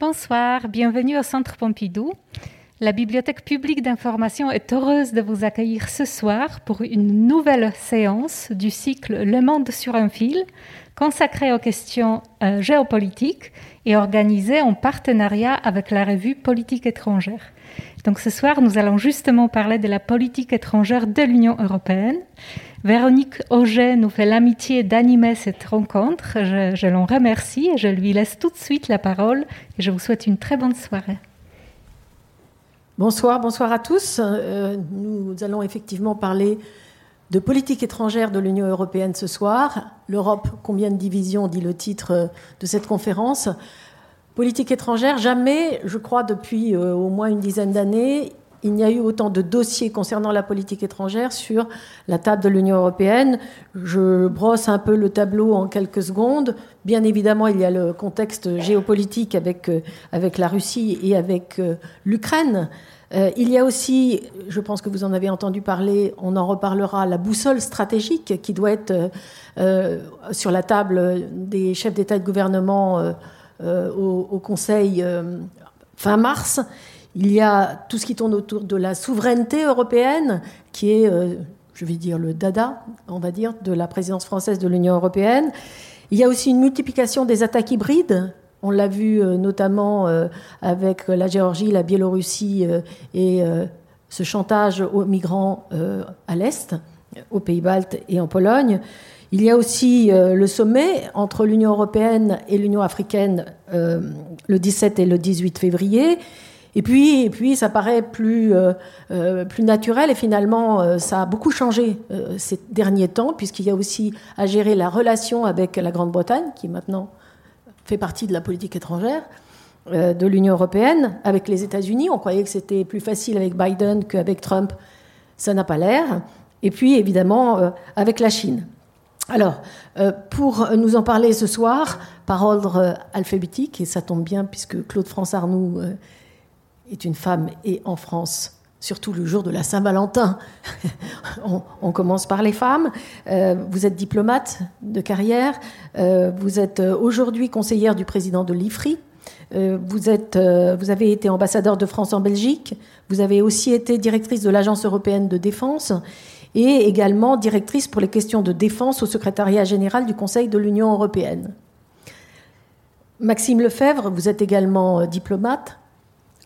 Bonsoir, bienvenue au Centre Pompidou. La Bibliothèque publique d'information est heureuse de vous accueillir ce soir pour une nouvelle séance du cycle Le Monde sur un fil, consacrée aux questions euh, géopolitiques et organisée en partenariat avec la revue Politique étrangère. Donc ce soir, nous allons justement parler de la politique étrangère de l'Union européenne. Véronique Auger nous fait l'amitié d'animer cette rencontre. Je, je l'en remercie et je lui laisse tout de suite la parole et je vous souhaite une très bonne soirée. Bonsoir, bonsoir à tous. Euh, nous allons effectivement parler de politique étrangère de l'Union européenne ce soir. L'Europe, combien de divisions, dit le titre de cette conférence? Politique étrangère, jamais, je crois, depuis euh, au moins une dizaine d'années, il n'y a eu autant de dossiers concernant la politique étrangère sur la table de l'Union européenne. Je brosse un peu le tableau en quelques secondes. Bien évidemment, il y a le contexte géopolitique avec, euh, avec la Russie et avec euh, l'Ukraine. Euh, il y a aussi, je pense que vous en avez entendu parler, on en reparlera, la boussole stratégique qui doit être sur la table des chefs d'État et de gouvernement au, au, Conseil fin mars. Il y a tout ce qui tourne autour de la souveraineté européenne, qui est, euh, je vais dire, le dada, on va dire, de la présidence française de l'Union européenne. Il y a aussi une multiplication des attaques hybrides. On l'a vu euh, notamment euh, avec la Géorgie, la Biélorussie et ce chantage aux migrants à l'Est, aux Pays-Baltes et en Pologne. Il y a aussi le sommet entre l'Union européenne et l'Union africaine le 17 et le 18 février. Et puis, et puis ça paraît plus, euh, euh, plus naturel et finalement, euh, ça a beaucoup changé ces derniers temps, puisqu'il y a aussi à gérer la relation avec la Grande-Bretagne, qui maintenant fait partie de la politique étrangère de l'Union européenne, avec les États-Unis. On croyait que c'était plus facile avec Biden qu'avec Trump. Ça n'a pas l'air. Et puis, évidemment, avec la Chine. Alors, pour nous en parler ce soir, par ordre alphabétique, et ça tombe bien puisque Claude France Arnoux est une femme et en France, surtout le jour de la Saint-Valentin, on, commence par les femmes. Euh, vous êtes diplomate de carrière, euh, vous êtes euh, aujourd'hui conseillère du président de l'IFRI. vous, êtes, vous avez été ambassadeur de France en Belgique, vous avez aussi été directrice de l'Agence européenne de défense et également directrice pour les questions de défense au secrétariat général du Conseil de l'Union européenne. Maxime Lefebvre, vous êtes également diplomate,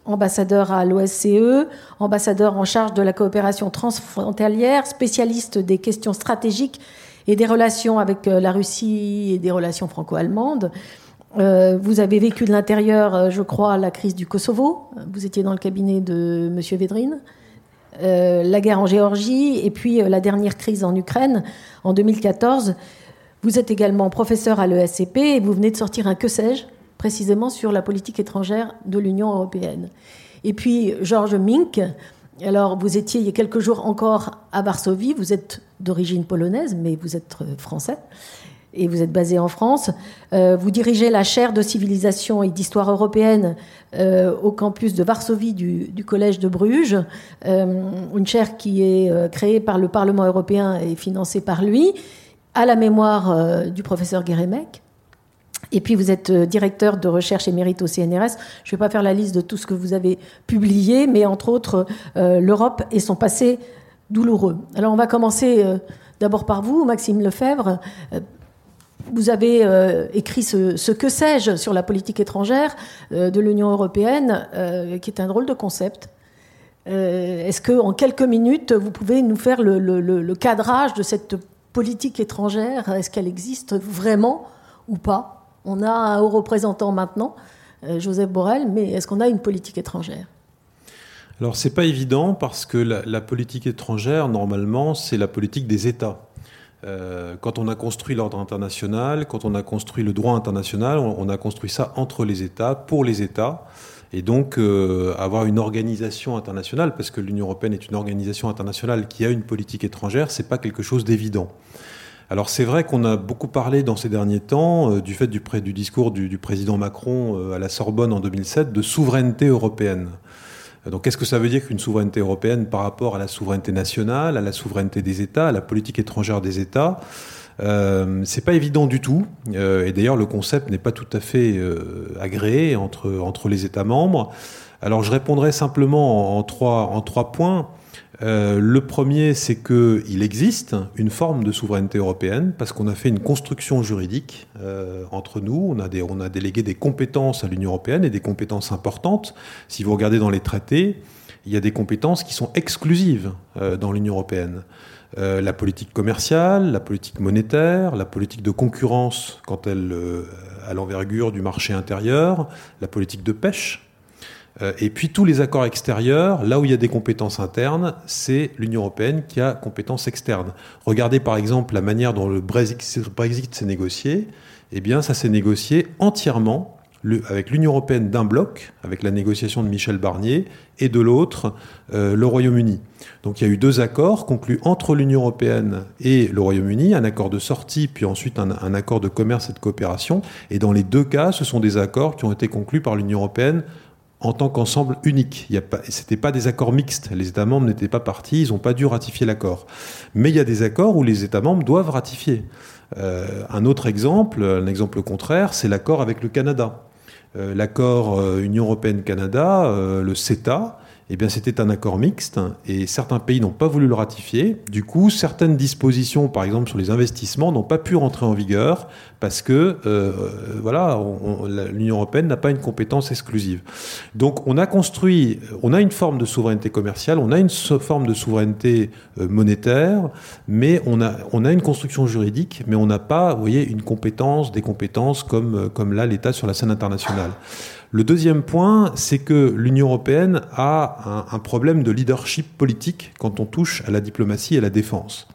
ambassadeur à l'OSCE, ambassadeur en charge de la coopération transfrontalière, spécialiste des questions stratégiques et des relations avec euh, la Russie et des relations franco-allemandes. Euh, vous avez vécu de l'intérieur, euh, je crois, la crise du Kosovo. Vous étiez dans le cabinet de M. Védrine. la guerre en Géorgie et puis la dernière crise en Ukraine en 2014. Vous êtes également professeur à l'ESCP et vous venez de sortir un Que sais-je? Précisément sur la politique étrangère de l'Union européenne. Et puis Georges Mink, alors vous étiez il y a quelques jours encore à Varsovie, vous êtes d'origine polonaise, mais vous êtes euh, français et vous êtes basé en France. Euh, vous dirigez la chaire de civilisation et d'histoire européenne euh, au campus de Varsovie du, Collège de Bruges, une chaire qui est créée par le Parlement européen et financée par lui, à la mémoire du professeur Guérémec. Et puis vous êtes euh, directeur de recherche émérite au CNRS. Je ne vais pas faire la liste de tout ce que vous avez publié, mais entre autres euh, l'Europe et son passé douloureux. Alors on va commencer euh, d'abord par vous, Maxime Lefebvre. Vous avez écrit ce, que sais-je sur la politique étrangère de l'Union européenne, qui est un drôle de concept. Est-ce que en quelques minutes, vous pouvez nous faire le cadrage de cette politique étrangère? Est-ce qu'elle existe vraiment ou pas? On a un haut représentant maintenant, euh, Joseph Borrell, mais est-ce qu'on a une politique étrangère? Alors c'est pas évident parce que la, politique étrangère, normalement, c'est la politique des États. Euh, quand on a construit l'ordre international, quand on a construit le droit international, on, a construit ça entre les États, pour les États. Et donc, euh, avoir une organisation internationale, parce que l'Union européenne est une organisation internationale qui a une politique étrangère, c'est pas quelque chose d'évident. Alors c'est vrai qu'on a beaucoup parlé dans ces derniers temps, euh, du fait du, discours du, président Macron euh, à la Sorbonne en 2007, de souveraineté européenne. Donc qu'est-ce que ça veut dire qu'une souveraineté européenne par rapport à la souveraineté nationale, à la souveraineté des États, à la politique étrangère des États Euh, c'est pas évident du tout, et d'ailleurs le concept n'est pas tout à fait agréé entre, les États membres. Alors je répondrai simplement en, en trois points. Euh, le premier, c'est qu'il existe une forme de souveraineté européenne parce qu'on a fait une construction juridique euh, entre nous. On a, délégué des compétences à l'Union européenne et des compétences importantes. Si vous regardez dans les traités, il y a des compétences qui sont exclusives euh, dans l'Union européenne. La politique commerciale, la politique monétaire, la politique de concurrence quand elle a l'envergure du marché intérieur, la politique de pêche. Euh, et puis tous les accords extérieurs, là où il y a des compétences internes, c'est l'Union européenne qui a compétences externes. Regardez par exemple la manière dont le Brexit, s'est négocié. Eh bien, ça s'est négocié entièrement avec l'Union européenne d'un bloc, avec la négociation de Michel Barnier, et de l'autre, euh, le Royaume-Uni. Donc il y a eu deux accords conclus entre l'Union européenne et le Royaume-Uni, un accord de sortie, puis ensuite un accord de commerce et de coopération. Et dans les deux cas, ce sont des accords qui ont été conclus par l'Union européenne en tant qu'ensemble unique. Ce n'était pas des accords mixtes. Les États membres n'étaient pas partis, ils n'ont pas dû ratifier l'accord. Mais il y a des accords où les États membres doivent ratifier. Euh, un autre exemple, un exemple contraire, c'est l'accord avec le Canada. Euh, l'accord euh, Union européenne-Canada, le CETA, eh bien, c'était un accord mixte et certains pays n'ont pas voulu le ratifier. Du coup, certaines dispositions, par exemple sur les investissements, n'ont pas pu rentrer en vigueur parce que euh, voilà, on- la- l'Union européenne n'a pas une compétence exclusive. Donc, on a construit, on a une forme de souveraineté commerciale, on a une forme de souveraineté euh, monétaire, mais on a, une construction juridique, mais on n'a pas, voyez, une compétence, des compétences comme, euh, comme là l'État sur la scène internationale. Le deuxième point, c'est que l'Union européenne a un, problème de leadership politique quand on touche à la diplomatie et à la défense.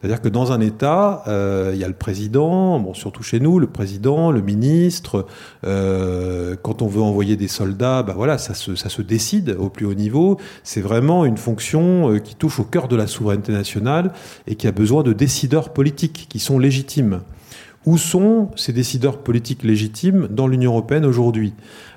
C'est-à-dire que dans un État, euh, il y a le président, surtout chez nous, le président, le ministre. euh, quand on veut envoyer des soldats, bah voilà, ça se, ça se décide au plus haut niveau. C'est vraiment une fonction euh, qui touche au cœur de la souveraineté nationale et qui a besoin de décideurs politiques qui sont légitimes. Où sont ces décideurs politiques légitimes dans l'Union européenne aujourd'hui?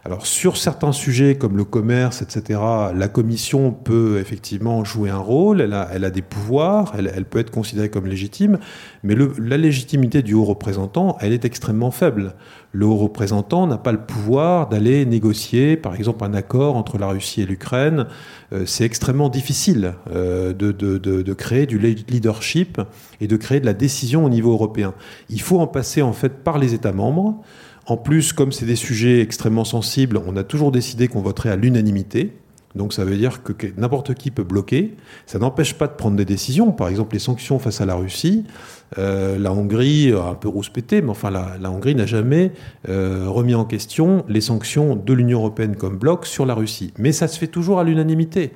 Alors sur certains sujets comme le commerce, etc., la Commission peut effectivement jouer un rôle, elle a, elle a des pouvoirs, elle, peut être considérée comme légitime, mais la légitimité du haut représentant, elle est extrêmement faible. Le haut représentant n'a pas le pouvoir d'aller négocier, par exemple, un accord entre la Russie et l'Ukraine. Euh, C'est extrêmement difficile euh, de- de- de créer du leadership et de créer de la décision au niveau européen. Il faut en passer en fait par les États membres. En plus, comme c'est des sujets extrêmement sensibles, on a toujours décidé qu'on voterait à l'unanimité. Donc ça veut dire que n'importe qui peut bloquer. Ça n'empêche pas de prendre des décisions. Par exemple, les sanctions face à la Russie. Euh, la Hongrie a un peu rouspété, mais enfin la, Hongrie n'a jamais euh, remis en question les sanctions de l'Union européenne comme bloc sur la Russie. Mais ça se fait toujours à l'unanimité.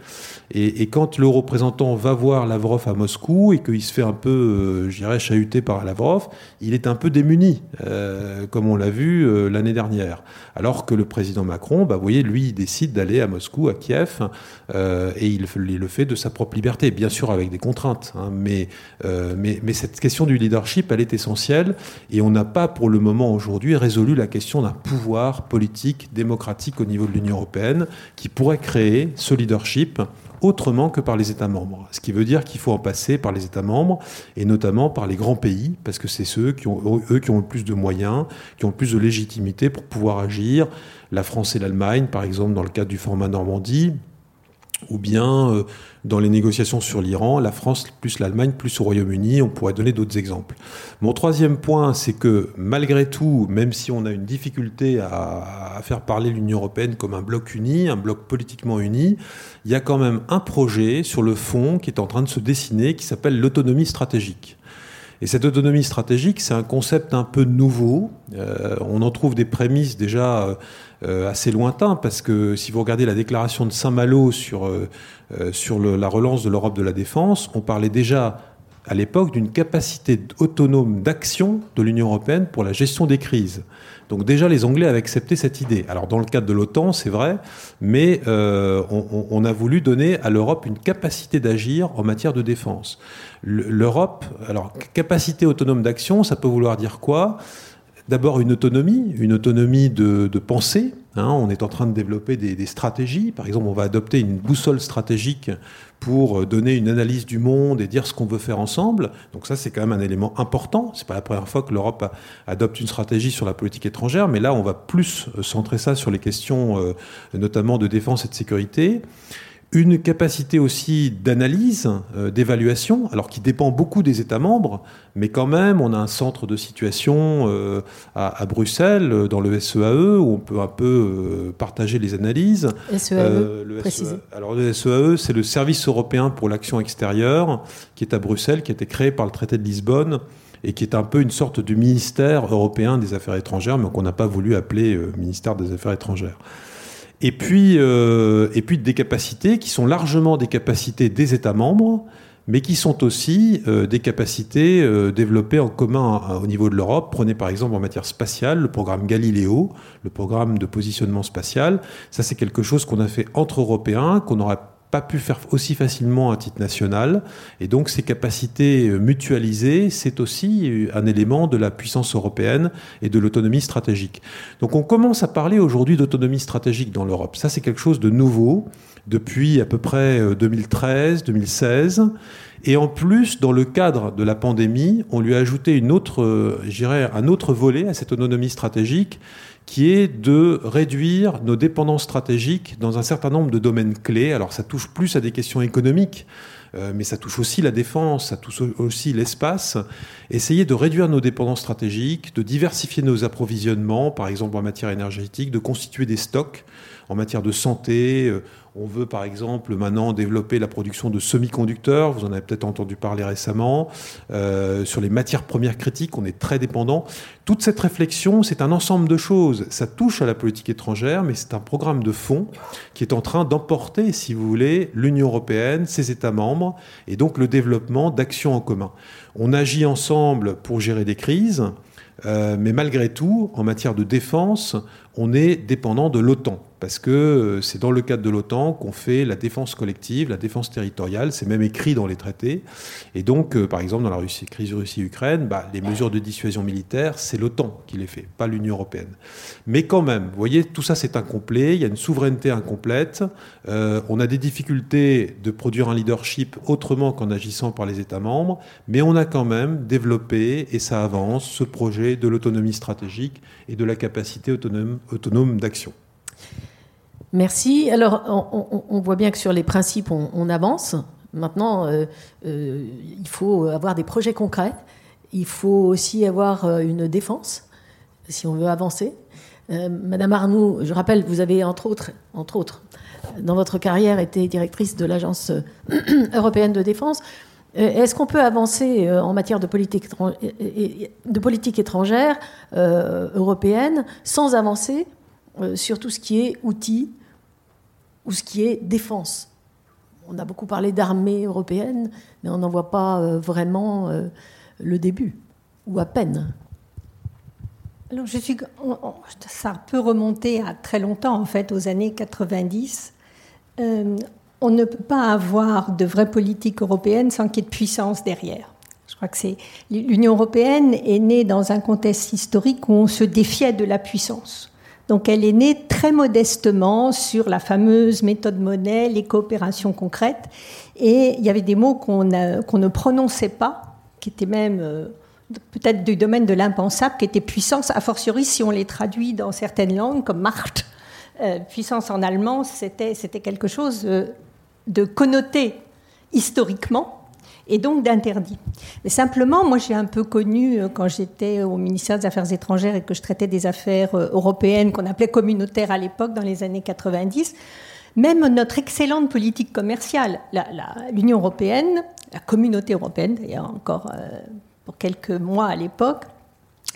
Et, quand le représentant va voir Lavrov à Moscou et qu'il se fait un peu, euh, je dirais, chahuté par Lavrov, il est un peu démuni, euh, comme on l'a vu euh, l'année dernière. Alors que le président Macron, bah, vous voyez, lui, il décide d'aller à Moscou, à Kiev, euh, et il, le fait de sa propre liberté, bien sûr avec des contraintes. hein, mais, euh, mais cette question du leadership, elle est essentielle, et on n'a pas pour le moment aujourd'hui résolu la question d'un pouvoir politique, démocratique au niveau de l'Union européenne, qui pourrait créer ce leadership autrement que par les États membres. Ce qui veut dire qu'il faut en passer par les États membres et notamment par les grands pays, parce que c'est ceux qui ont, eux qui ont le plus de moyens, qui ont le plus de légitimité pour pouvoir agir. La France et l'Allemagne, par exemple, dans le cadre du format Normandie, ou bien euh, dans les négociations sur l'Iran, la France plus l'Allemagne plus au Royaume-Uni, on pourrait donner d'autres exemples. Mon troisième point, c'est que malgré tout, même si on a une difficulté à, à faire parler l'Union européenne comme un bloc uni, un bloc politiquement uni, il y a quand même un projet sur le fond qui est en train de se dessiner qui s'appelle l'autonomie stratégique. Et cette autonomie stratégique, c'est un concept un peu nouveau. Euh, on en trouve des prémices déjà euh, assez lointains, parce que si vous regardez la déclaration de Saint-Malo sur, euh, sur le, la relance de l'Europe de la défense, on parlait déjà à l'époque d'une capacité autonome d'action de l'Union européenne pour la gestion des crises. Donc déjà, les Anglais avaient accepté cette idée. Alors dans le cadre de l'OTAN, c'est vrai, mais euh, on, a voulu donner à l'Europe une capacité d'agir en matière de défense. L'Europe, alors capacité autonome d'action, ça peut vouloir dire quoi? D'abord une autonomie, une autonomie de, pensée. Hein, on est en train de développer des, stratégies. Par exemple, on va adopter une boussole stratégique pour donner une analyse du monde et dire ce qu'on veut faire ensemble. Donc ça, c'est quand même un élément important. C'est pas la première fois que l'Europe adopte une stratégie sur la politique étrangère, mais là, on va plus centrer ça sur les questions, euh, notamment de défense et de sécurité une capacité aussi d'analyse, euh, d'évaluation, alors qui dépend beaucoup des États membres, mais quand même, on a un centre de situation euh, à, Bruxelles, euh, dans le SEAE, e, où on peut un peu partager les analyses. SEAE, e, le SEAE. alors le SEAE, c'est le Service européen pour l'action extérieure, qui est à Bruxelles, qui a été créé par le traité de Lisbonne et qui est un peu une sorte de ministère européen des Affaires étrangères, mais qu'on n'a pas voulu appeler ministère des Affaires étrangères. Et puis, euh, et puis des capacités qui sont largement des capacités des États membres, mais qui sont aussi euh, des capacités euh, développées en commun au niveau de l'Europe. Prenez par exemple en matière spatiale le programme Galileo, le programme de positionnement spatial. Ça, c'est quelque chose qu'on a fait entre Européens, qu'on aura pas pu faire aussi facilement à titre national. Et donc ces capacités euh, mutualisées, c'est aussi euh, un élément de la puissance européenne et de l'autonomie stratégique. Donc on commence à parler aujourd'hui d'autonomie stratégique dans l'Europe. Ça, c'est quelque chose de nouveau depuis à peu près 2013, euh, 2016. Et en plus, dans le cadre de la pandémie, on lui a ajouté une autre, un autre volet à cette autonomie stratégique qui est de réduire nos dépendances stratégiques dans un certain nombre de domaines clés. Alors ça touche plus à des questions économiques, euh, mais ça touche aussi la défense, ça touche aussi l'espace. Essayer de réduire nos dépendances stratégiques, de diversifier nos approvisionnements, par exemple en matière énergétique, de constituer des stocks en matière de santé, euh, on veut par exemple maintenant développer la production de semi-conducteurs, vous en avez peut-être entendu parler récemment, euh, sur les matières premières critiques, on est très dépendant. Toute cette réflexion, c'est un ensemble de choses. Ça touche à la politique étrangère, mais c'est un programme de fond qui est en train d'emporter, si vous voulez, l'Union européenne, ses États membres, et donc le développement d'actions en commun. On agit ensemble pour gérer des crises. Euh, mais malgré tout, en matière de défense, on est dépendant de l'OTAN parce que euh, c'est dans le cadre de l'OTAN qu'on fait la défense collective, la défense territoriale, c'est même écrit dans les traités. Et donc, euh, par exemple, dans la Russie, crise Russie-Ukraine, bah, les mesures de dissuasion militaire, c'est l'OTAN qui les fait, pas l'Union européenne. Mais quand même, vous voyez, tout ça c'est incomplet, il y a une souveraineté incomplète, euh, on a des difficultés de produire un leadership autrement qu'en agissant par les États membres, mais on a quand même développé, et ça avance, ce projet de l'autonomie stratégique et de la capacité autonome, autonome d'action. Merci. Alors, on, voit bien que sur les principes, on, avance. Maintenant, euh, euh, il faut avoir des projets concrets. Il faut aussi avoir euh, une défense, si on veut avancer. Madame Arnoux, je rappelle, vous avez entre autres, entre autres, dans votre carrière, été directrice de l'Agence européenne de défense. Est-ce qu'on peut avancer en matière de politique, de politique étrangère européenne sans avancer sur tout ce qui est outils ou ce qui est défense. On a beaucoup parlé d'armée européenne, mais on n'en voit pas euh, vraiment euh, le début, ou à peine. Alors, je suis, ça peut remonter à très longtemps, en fait, aux années 90. Euh, on ne peut pas avoir de vraie politique européenne sans qu'il y ait de puissance derrière. Je crois que c'est l'Union européenne est née dans un contexte historique où on se défiait de la puissance. Donc elle est née très modestement sur la fameuse méthode monnaie, les coopérations concrètes. Et il y avait des mots qu'on ne prononçait pas, qui étaient même euh, peut-être du domaine de l'impensable, qui étaient puissance, a fortiori si on les traduit dans certaines langues, comme Macht. Euh, puissance en allemand, c'était quelque chose euh, de connoté historiquement et donc d'interdit. Mais simplement, moi j'ai un peu connu, euh, quand j'étais au ministère des Affaires étrangères et que je traitais des affaires euh, européennes qu'on appelait communautaires à l'époque, dans les années 90, même notre excellente politique commerciale, l'Union européenne, la communauté européenne d'ailleurs encore euh, pour quelques mois à l'époque,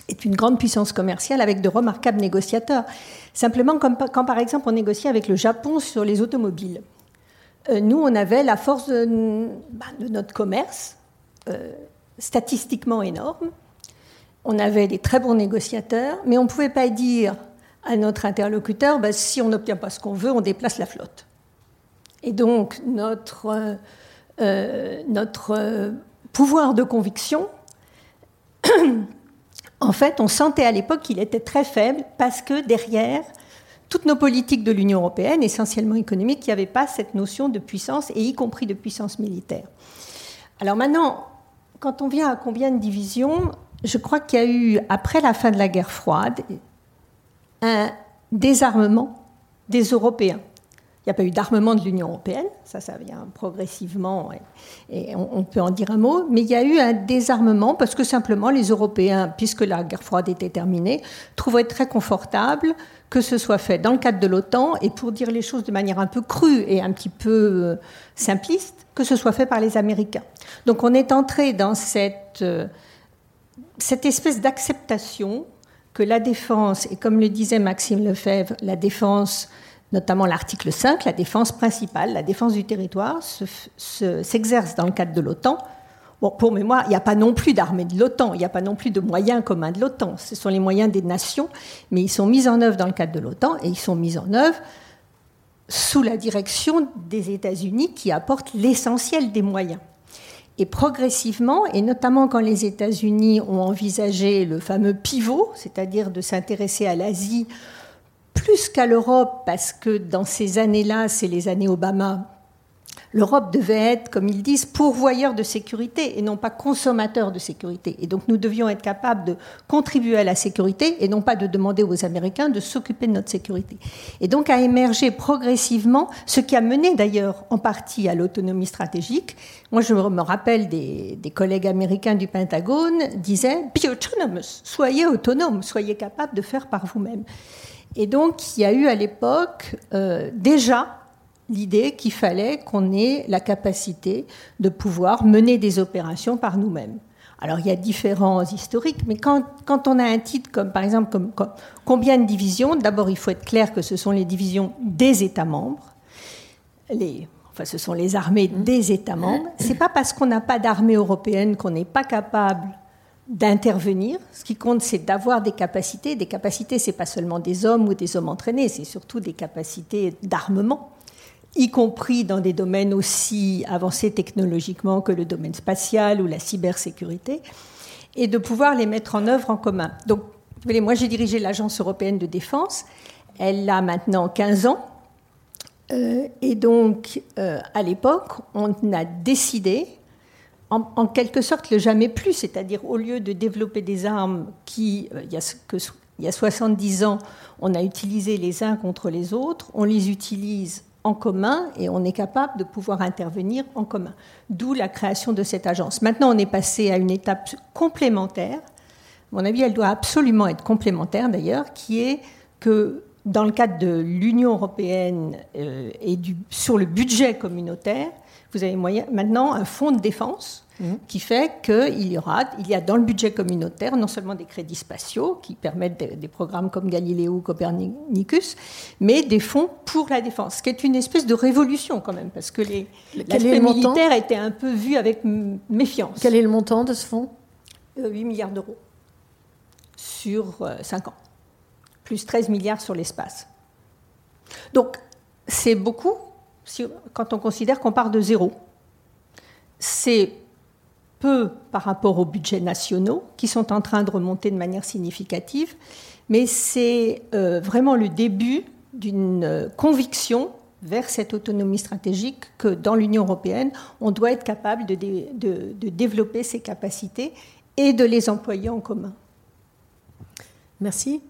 est une grande puissance commerciale avec de remarquables négociateurs. Simplement, quand par exemple on négociait avec le Japon sur les automobiles. Euh, nous, on avait la force de, bah, notre commerce, euh, statistiquement énorme. On avait des très bons négociateurs, mais on ne pouvait pas dire à notre interlocuteur, bah, si on n'obtient pas ce qu'on veut, on déplace la flotte. Et donc, notre, euh, notre pouvoir de conviction, en fait, on sentait à l'époque qu'il était très faible parce que derrière, toutes nos politiques de l'Union européenne, essentiellement économiques, qui n'avaient pas cette notion de puissance, et y compris de puissance militaire. Alors maintenant, quand on vient à combien de divisions, je crois qu'il y a eu, après la fin de la guerre froide, un désarmement des Européens. Il n'y a pas eu d'armement de l'Union européenne, ça, ça vient progressivement, et, on, peut en dire un mot, mais il y a eu un désarmement parce que simplement les Européens, puisque la guerre froide était terminée, trouvaient très confortable que ce soit fait dans le cadre de l'OTAN, et pour dire les choses de manière un peu crue et un petit peu euh, simpliste, que ce soit fait par les Américains. Donc on est entré dans cette, euh, cette espèce d'acceptation que la défense, et comme le disait Maxime Lefebvre, la défense notamment l'article 5, la défense principale, la défense du territoire, s'exerce dans le cadre de l'OTAN. Pour mémoire, il n'y a pas non plus d'armée de l'OTAN, il n'y a pas non plus de moyens communs de l'OTAN. Ce sont les moyens des nations, mais ils sont mis en œuvre dans le cadre de l'OTAN et ils sont mis en œuvre sous la direction des États-Unis qui apportent l'essentiel des moyens. Et progressivement, et notamment quand les États-Unis ont envisagé le fameux pivot, c'est-à-dire de s'intéresser à l'Asie plus qu'à l'Europe, parce que dans ces années-là, c'est les années Obama, l'Europe devait être, comme ils disent, pourvoyeur de sécurité et non pas consommateur de sécurité. Et donc nous devions être capables de contribuer à la sécurité et non pas de demander aux Américains de s'occuper de notre sécurité. Et donc a émergé progressivement ce qui a mené d'ailleurs en partie à l'autonomie stratégique. Moi je me rappelle des, collègues américains du Pentagone disaient Be autonomous, soyez autonome, soyez capable de faire par vous-même. Et donc, il y a eu à l'époque euh, déjà l'idée qu'il fallait qu'on ait la capacité de pouvoir mener des opérations par nous-mêmes. Alors, il y a différents historiques, mais quand, quand, on a un titre comme, par exemple, comme, combien de divisions, d'abord, il faut être clair que ce sont les divisions des États membres. Les, enfin, ce sont les armées des États membres. C'est pas parce qu'on n'a pas d'armée européenne qu'on n'est pas capable d'intervenir. Ce qui compte, c'est d'avoir des capacités. Des capacités, c'est pas seulement des hommes ou des hommes entraînés, c'est surtout des capacités d'armement, y compris dans des domaines aussi avancés technologiquement que le domaine spatial ou la cybersécurité, et de pouvoir les mettre en œuvre en commun. Donc, moi, j'ai dirigé l'Agence européenne de défense. Elle a maintenant 15 ans. Euh, et donc, euh, à l'époque, on a décidé en, quelque sorte le jamais plus, c'est-à-dire au lieu de développer des armes qui, euh, il y, a, que, il y a 70 ans, on a utilisé les uns contre les autres, on les utilise en commun et on est capable de pouvoir intervenir en commun. D'où la création de cette agence. Maintenant, on est passé à une étape complémentaire. À mon avis, elle doit absolument être complémentaire d'ailleurs, qui est que dans le cadre de l'Union européenne euh, et sur le budget communautaire, vous avez moyen, maintenant un fonds de défense Mhm. qui fait qu'il y aura, il y a dans le budget communautaire non seulement des crédits spatiaux qui permettent des, programmes comme Galileo ou Copernicus, mais des fonds pour la défense, ce qui est une espèce de révolution quand même, parce que l'aspect militaire était un peu vu avec méfiance. Quel est le montant de ce fonds? 8 euh, milliards d'euros sur 5 euh, ans, plus 13 milliards sur l'espace. Donc c'est beaucoup quand on considère qu'on part de zéro. C'est peu par rapport aux budgets nationaux, qui sont en train de remonter de manière significative, mais c'est euh, vraiment le début d'une euh, conviction vers cette autonomie stratégique que dans l'Union européenne, on doit être capable de, de, développer ces capacités et de les employer en commun. Merci.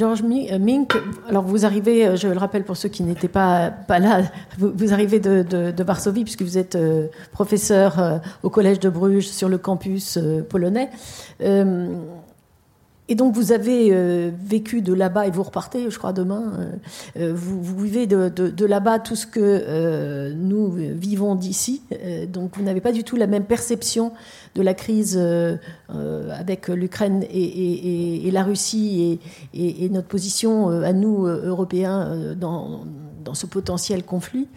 George euh, Mink, alors vous arrivez, euh, je le rappelle pour ceux qui n'étaient pas, pas là, vous, arrivez de, Varsovie puisque vous êtes euh, professeur au Collège de Bruges sur le campus polonais. Et donc vous avez vécu de là-bas et vous repartez, je crois, demain. Euh, vous, vivez de, là-bas tout ce que nous vivons d'ici. donc vous n'avez pas du tout la même perception de la crise avec l'Ukraine et, la Russie et, notre position à nous, Européens, dans, dans ce potentiel conflit.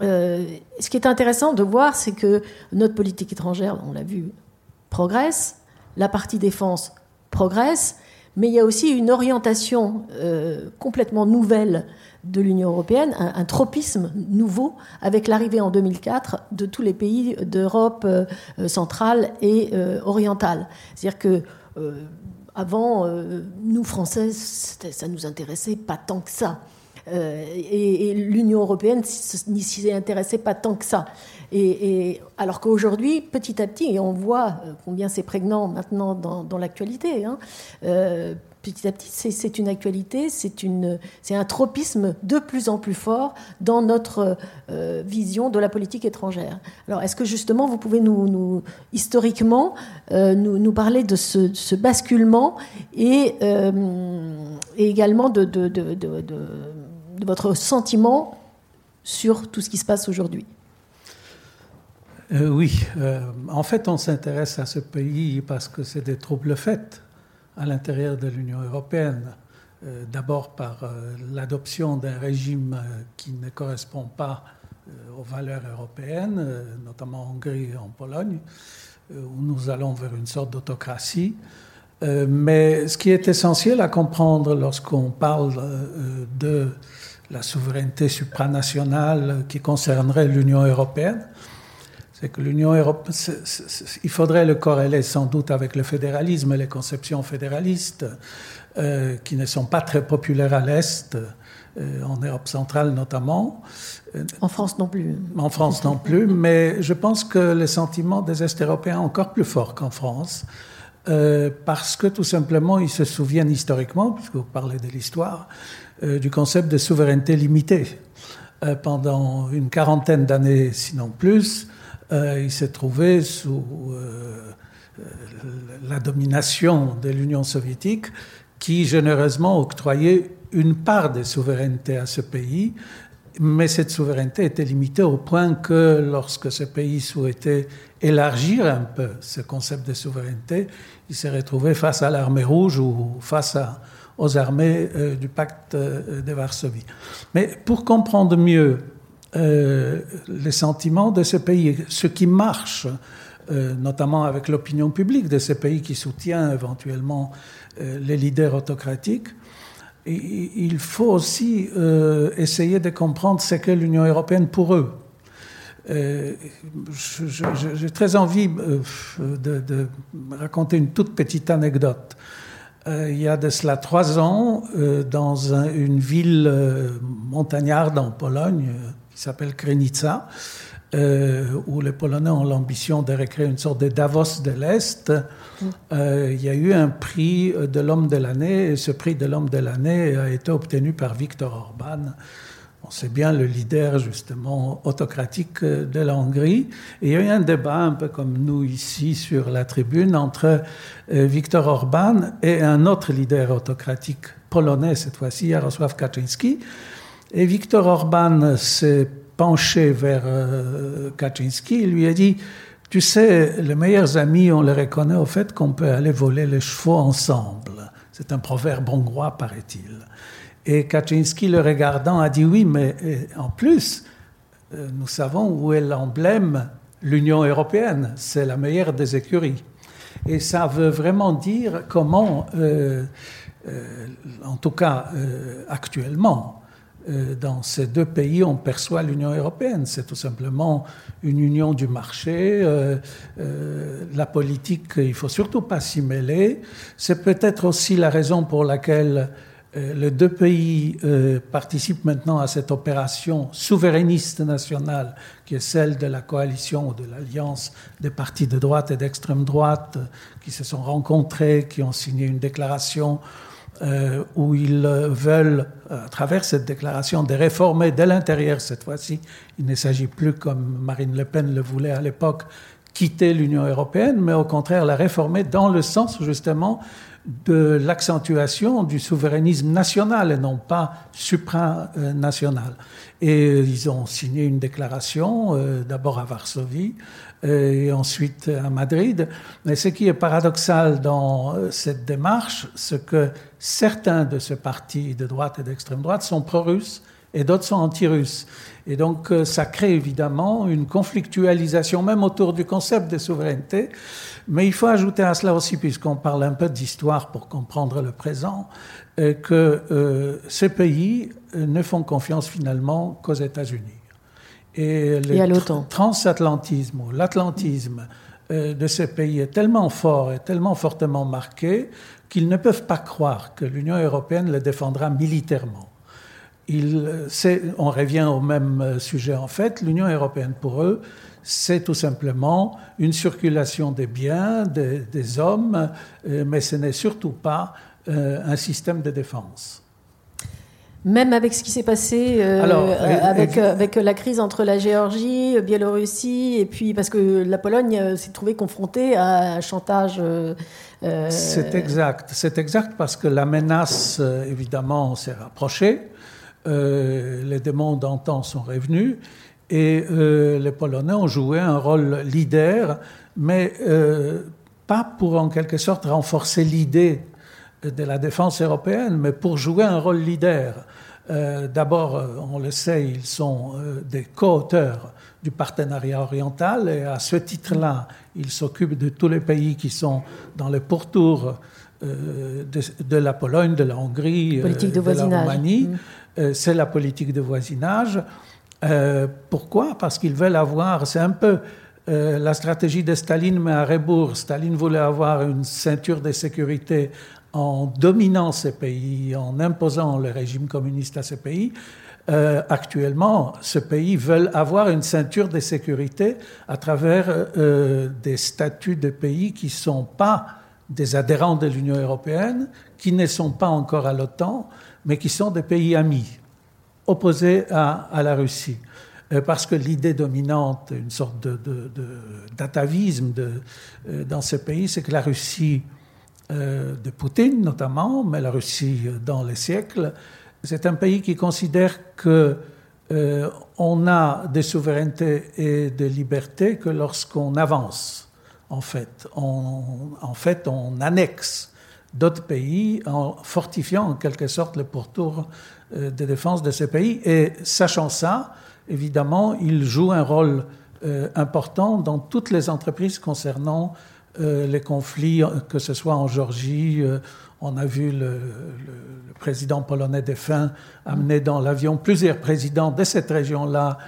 ce qui est intéressant de voir, c'est que notre politique étrangère, on l'a vu, progresse. La partie défense progresse, mais il y a aussi une orientation euh, complètement nouvelle de l'Union européenne, un, tropisme nouveau avec l'arrivée en 2004 de tous les pays d'Europe euh, centrale et euh, orientale. C'est-à-dire que avant, nous Français, ça nous intéressait pas tant que ça. et, l'Union européenne n'y s'y intéressait pas tant que ça. Alors qu'aujourd'hui, petit à petit, et on voit combien c'est prégnant maintenant dans, l'actualité, hein, petit à petit, c'est une actualité, c'est un tropisme de plus en plus fort dans notre euh, vision de la politique étrangère. Alors, est-ce que justement, vous pouvez nous, historiquement, euh, nous, parler de ce, basculement et, euh, également de, votre sentiment sur tout ce qui se passe aujourd'hui? Oui, en fait, on s'intéresse à ce pays parce que c'est des troubles faits à l'intérieur de l'Union européenne. Euh, d'abord par euh, l'adoption d'un régime euh, qui ne correspond pas aux valeurs européennes, notamment en Hongrie et en Pologne, où nous allons vers une sorte d'autocratie. mais ce qui est essentiel à comprendre lorsqu'on parle de la souveraineté supranationale qui concernerait l'Union européenne, c'est que l'Union européenne, il faudrait le corréler sans doute avec le fédéralisme et les conceptions fédéralistes euh, qui ne sont pas très populaires à l'Est, euh, en Europe centrale notamment. En France non plus. En France non plus, mais je pense que les sentiments des Est-Européens sont encore plus forts qu'en France. Euh, parce que tout simplement, ils se souviennent historiquement, puisque vous parlez de l'histoire, du concept de souveraineté limitée. pendant une quarantaine d'années, sinon plus, euh, il s'est trouvé sous euh, euh, la domination de l'Union soviétique qui généreusement octroyait une part des souverainetés à ce pays, mais cette souveraineté était limitée au point que lorsque ce pays souhaitait élargir un peu ce concept de souveraineté, il s'est retrouvé face à l'armée rouge ou face aux armées du pacte de Varsovie. Mais pour comprendre mieux euh, les sentiments de ces pays, ce qui marche, euh, notamment avec l'opinion publique de ces pays qui soutient éventuellement euh, les leaders autocratiques. il faut aussi essayer de comprendre ce qu'est l'Union européenne pour eux. J'ai très envie de, raconter une toute petite anecdote. il y a de cela trois ans, dans une ville montagnarde en Pologne, qui s'appelle Krenica, euh, où les Polonais ont l'ambition de recréer une sorte de Davos de l'Est. Euh, il y a eu un prix de l'homme de l'année, et ce prix de l'homme de l'année a été obtenu par Viktor Orban. On sait bien le leader justement autocratique de la Hongrie. Il y a eu un débat un peu comme nous ici sur la tribune entre euh, Viktor Orban et un autre leader autocratique polonais, cette fois-ci, Jarosław Kaczynski. Et Viktor Orban s'est penché vers euh, Kaczynski et lui a dit Tu sais, les meilleurs amis, on les reconnaît au fait qu'on peut aller voler les chevaux ensemble. C'est un proverbe hongrois, paraît-il. Et Kaczynski, le regardant, a dit Oui, mais euh, en plus, euh, nous savons où est l'emblème l'Union européenne. C'est la meilleure des écuries. Et ça veut vraiment dire comment, en tout cas actuellement, euh, dans ces deux pays, on perçoit l'Union européenne. C'est tout simplement une union du marché. Euh, euh, la politique, il faut surtout pas s'y mêler. C'est peut-être aussi la raison pour laquelle les deux pays participent maintenant à cette opération souverainiste nationale, qui est celle de la coalition ou de l'alliance des partis de droite et d'extrême droite qui se sont rencontrés, qui ont signé une déclaration euh, où ils veulent, à travers cette déclaration, de réformer de l'intérieur cette fois-ci. Il ne s'agit plus, comme Marine Le Pen le voulait à l'époque, quitter l'Union européenne, mais au contraire la réformer dans le sens justement de l'accentuation du souverainisme national et non pas supranational. Et ils ont signé une déclaration, euh, d'abord à Varsovie, et ensuite à Madrid. Mais ce qui est paradoxal dans euh, cette démarche, c'est que certains de ces partis de droite et d'extrême droite sont pro-russes et d'autres sont anti-russes. Et donc euh, ça crée évidemment une conflictualisation même autour du concept de souveraineté. Mais il faut ajouter à cela aussi, puisqu'on parle un peu d'histoire pour comprendre le présent, euh, que ces pays ne font confiance finalement qu'aux États-Unis. Et le transatlantisme ou l'atlantisme euh, de ces pays est tellement fort et tellement fortement marqué qu'ils ne peuvent pas croire que l'Union européenne les défendra militairement. On revient au même sujet en fait. L'Union européenne, pour eux, c'est tout simplement une circulation des biens, des, hommes, euh, mais ce n'est surtout pas euh, un système de défense. Même avec ce qui s'est passé euh, avec, avec, la crise entre la Géorgie, Biélorussie, et puis parce que la Pologne s'est trouvée confrontée à un chantage. c'est exact, c'est exact parce que la menace, évidemment, s'est rapprochée. Les démons d'antan sont revenus et euh, les Polonais ont joué un rôle leader, mais euh, pas pour en quelque sorte renforcer l'idée de la défense européenne, mais pour jouer un rôle leader. Euh, d'abord, on le sait, ils sont des co-auteurs du partenariat oriental et à ce titre-là, ils s'occupent de tous les pays qui sont dans le pourtour de, de, la Pologne, de la Hongrie, de, la Roumanie. Mm. C'est la politique de voisinage. Euh, pourquoi? Parce qu'ils veulent avoir, c'est un peu euh, la stratégie de Staline, mais à rebours. Staline voulait avoir une ceinture de sécurité en dominant ces pays, en imposant le régime communiste à ces pays. Euh, actuellement, ce pays veut avoir une ceinture de sécurité à travers des statuts de pays qui ne sont pas des adhérents de l'Union européenne, qui ne sont pas encore à l'OTAN, mais qui sont des pays amis opposé à, la Russie. Euh, parce que l'idée dominante, une sorte d'atavisme de, euh, dans ces pays, c'est que la Russie euh, de Poutine notamment, mais la Russie dans les siècles, c'est un pays qui considère que on a des souverainetés et des libertés que lorsqu'on avance. En fait, en fait, on annexe d'autres pays en fortifiant en quelque sorte le pourtour euh, de défense de ces pays. Et sachant ça, évidemment, il joue un rôle euh, important dans toutes les entreprises concernant euh, les conflits, que ce soit en Géorgie. on a vu le, président polonais défunt amener dans l'avion plusieurs présidents de cette région-là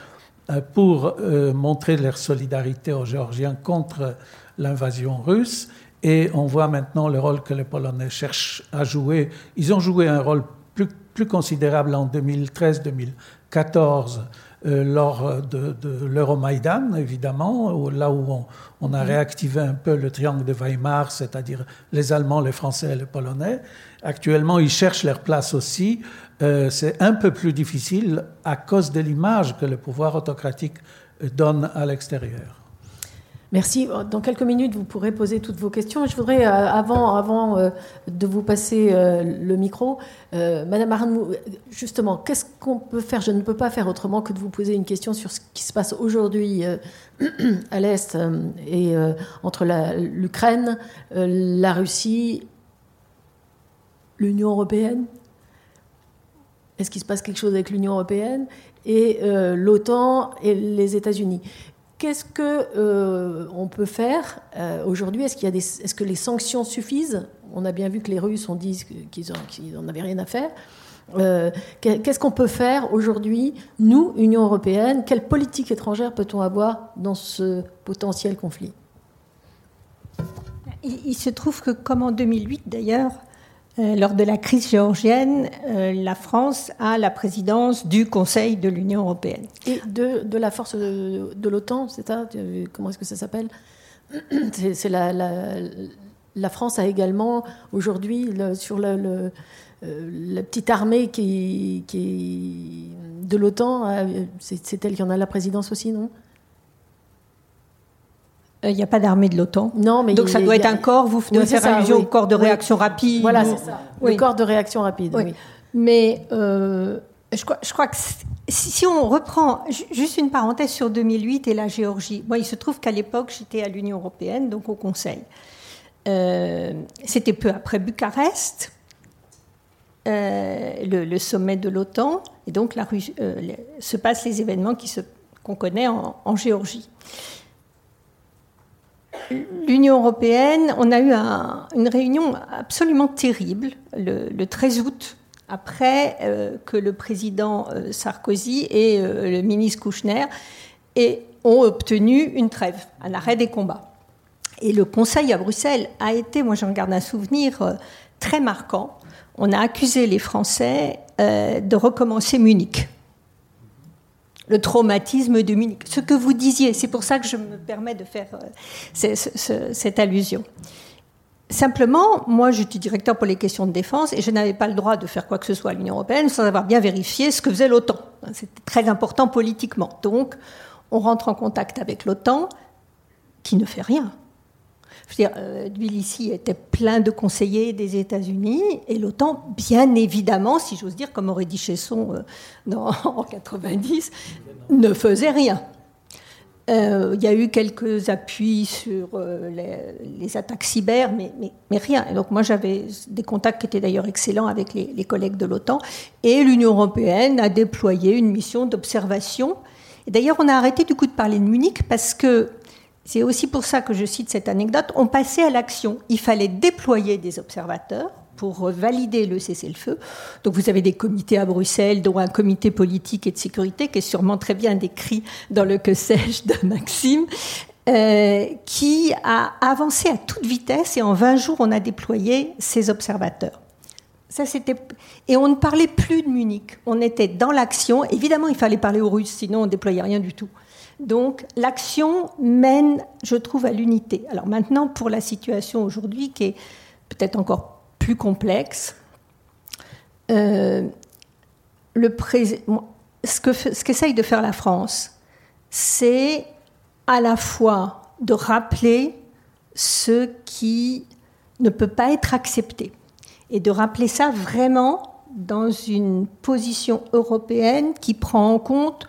pour montrer leur solidarité aux Géorgiens contre l'invasion russe. Et on voit maintenant le rôle que les Polonais cherchent à jouer. Ils ont joué un rôle plus, plus considérable en 2013-2014 euh, lors de, de l'Euromaïdan, évidemment, là où on, a réactivé un peu le triangle de Weimar, c'est-à-dire les Allemands, les Français et les Polonais. Actuellement, ils cherchent leur place aussi. Euh, c'est un peu plus difficile à cause de l'image que le pouvoir autocratique donne à l'extérieur. Merci. Dans quelques minutes, vous pourrez poser toutes vos questions. Je voudrais, euh, avant, euh, de vous passer euh, le micro, Madame Arnaud, justement, qu'est-ce qu'on peut faire? Je ne peux pas faire autrement que de vous poser une question sur ce qui se passe aujourd'hui à l'Est et entre l'Ukraine, la, Russie, l'Union européenne. Est-ce qu'il se passe quelque chose avec l'Union européenne et l'OTAN et les États-Unis? Qu'est-ce que euh, on peut faire euh, aujourd'hui? Est-ce qu'il y a des, est-ce que les sanctions suffisent? On a bien vu que les Russes ont dit qu'ils n'en avaient rien à faire. Euh, qu'est-ce qu'on peut faire aujourd'hui, nous, Union européenne? Quelle politique étrangère peut-on avoir dans ce potentiel conflit? Il, se trouve que, comme en 2008 d'ailleurs, lors de la crise géorgienne, euh, la France a la présidence du Conseil de l'Union européenne. Et de, de la force de, l'OTAN, c'est ça? Comment est-ce que ça s'appelle? C'est la, la, France a également aujourd'hui sur le, euh, la petite armée qui, qui de l'OTAN, c'est elle qui en a la présidence aussi, non? Il euh, n'y a pas d'armée de l'OTAN. Non, mais donc ça doit être un corps. Vous devez faire allusion au corps de réaction rapide. Voilà, c'est ça. Le corps de réaction rapide. Oui. Mais euh, je, crois, je, crois, que si, on reprend juste une parenthèse sur 2008 et la Géorgie. Moi, il se trouve qu'à l'époque, j'étais à l'Union européenne, donc au Conseil. Euh, c'était peu après Bucarest, le, sommet de l'OTAN, et donc la, se passent les événements qu'on connaît en, en Géorgie l'Union européenne, on a eu une réunion absolument terrible le, 13 août, après euh, que le président euh, Sarkozy et euh, le ministre Kouchner ont obtenu une trêve, un arrêt des combats. Et le Conseil à Bruxelles a été, moi j'en garde un souvenir très marquant. On a accusé les Français de recommencer Munich. Le traumatisme de Munich. Ce que vous disiez, c'est pour ça que je me permets de faire euh, cette allusion. Simplement, moi, j'étais directeur pour les questions de défense et je n'avais pas le droit de faire quoi que ce soit à l'Union européenne sans avoir bien vérifié ce que faisait l'OTAN. C'était très important politiquement. Donc, on rentre en contact avec l'OTAN qui ne fait rien. Je veux euh, était plein de conseillers des États-Unis et l'OTAN, bien évidemment, si j'ose dire, comme aurait dit Chesson euh, en 90, ne faisait rien. Euh, il y a eu quelques appuis sur les, attaques cyber, mais, rien. Et donc moi j'avais des contacts qui étaient d'ailleurs excellents avec les, les collègues de l'OTAN. Et l'Union européenne a déployé une mission d'observation. D'ailleurs on a arrêté du coup de parler de Munich parce que c'est aussi pour ça que je cite cette anecdote. On passait à l'action. Il fallait déployer des observateurs pour valider le cessez-le-feu. Donc vous avez des comités à Bruxelles, dont un comité politique et de sécurité, qui est sûrement très bien décrit dans le que sais-je de Maxime, euh, qui a avancé à toute vitesse et en 20 jours, on a déployé ces observateurs. Ça, c'était... Et on ne parlait plus de Munich. On était dans l'action. Évidemment, il fallait parler aux Russes, sinon on ne déployait rien du tout. Donc l'action mène, je trouve, à l'unité. Alors maintenant, pour la situation aujourd'hui, qui est peut-être encore plus complexe. Euh, ce qu'essaye de faire la France, c'est à la fois de rappeler ce qui ne peut pas être accepté et de rappeler ça vraiment dans une position européenne qui prend en compte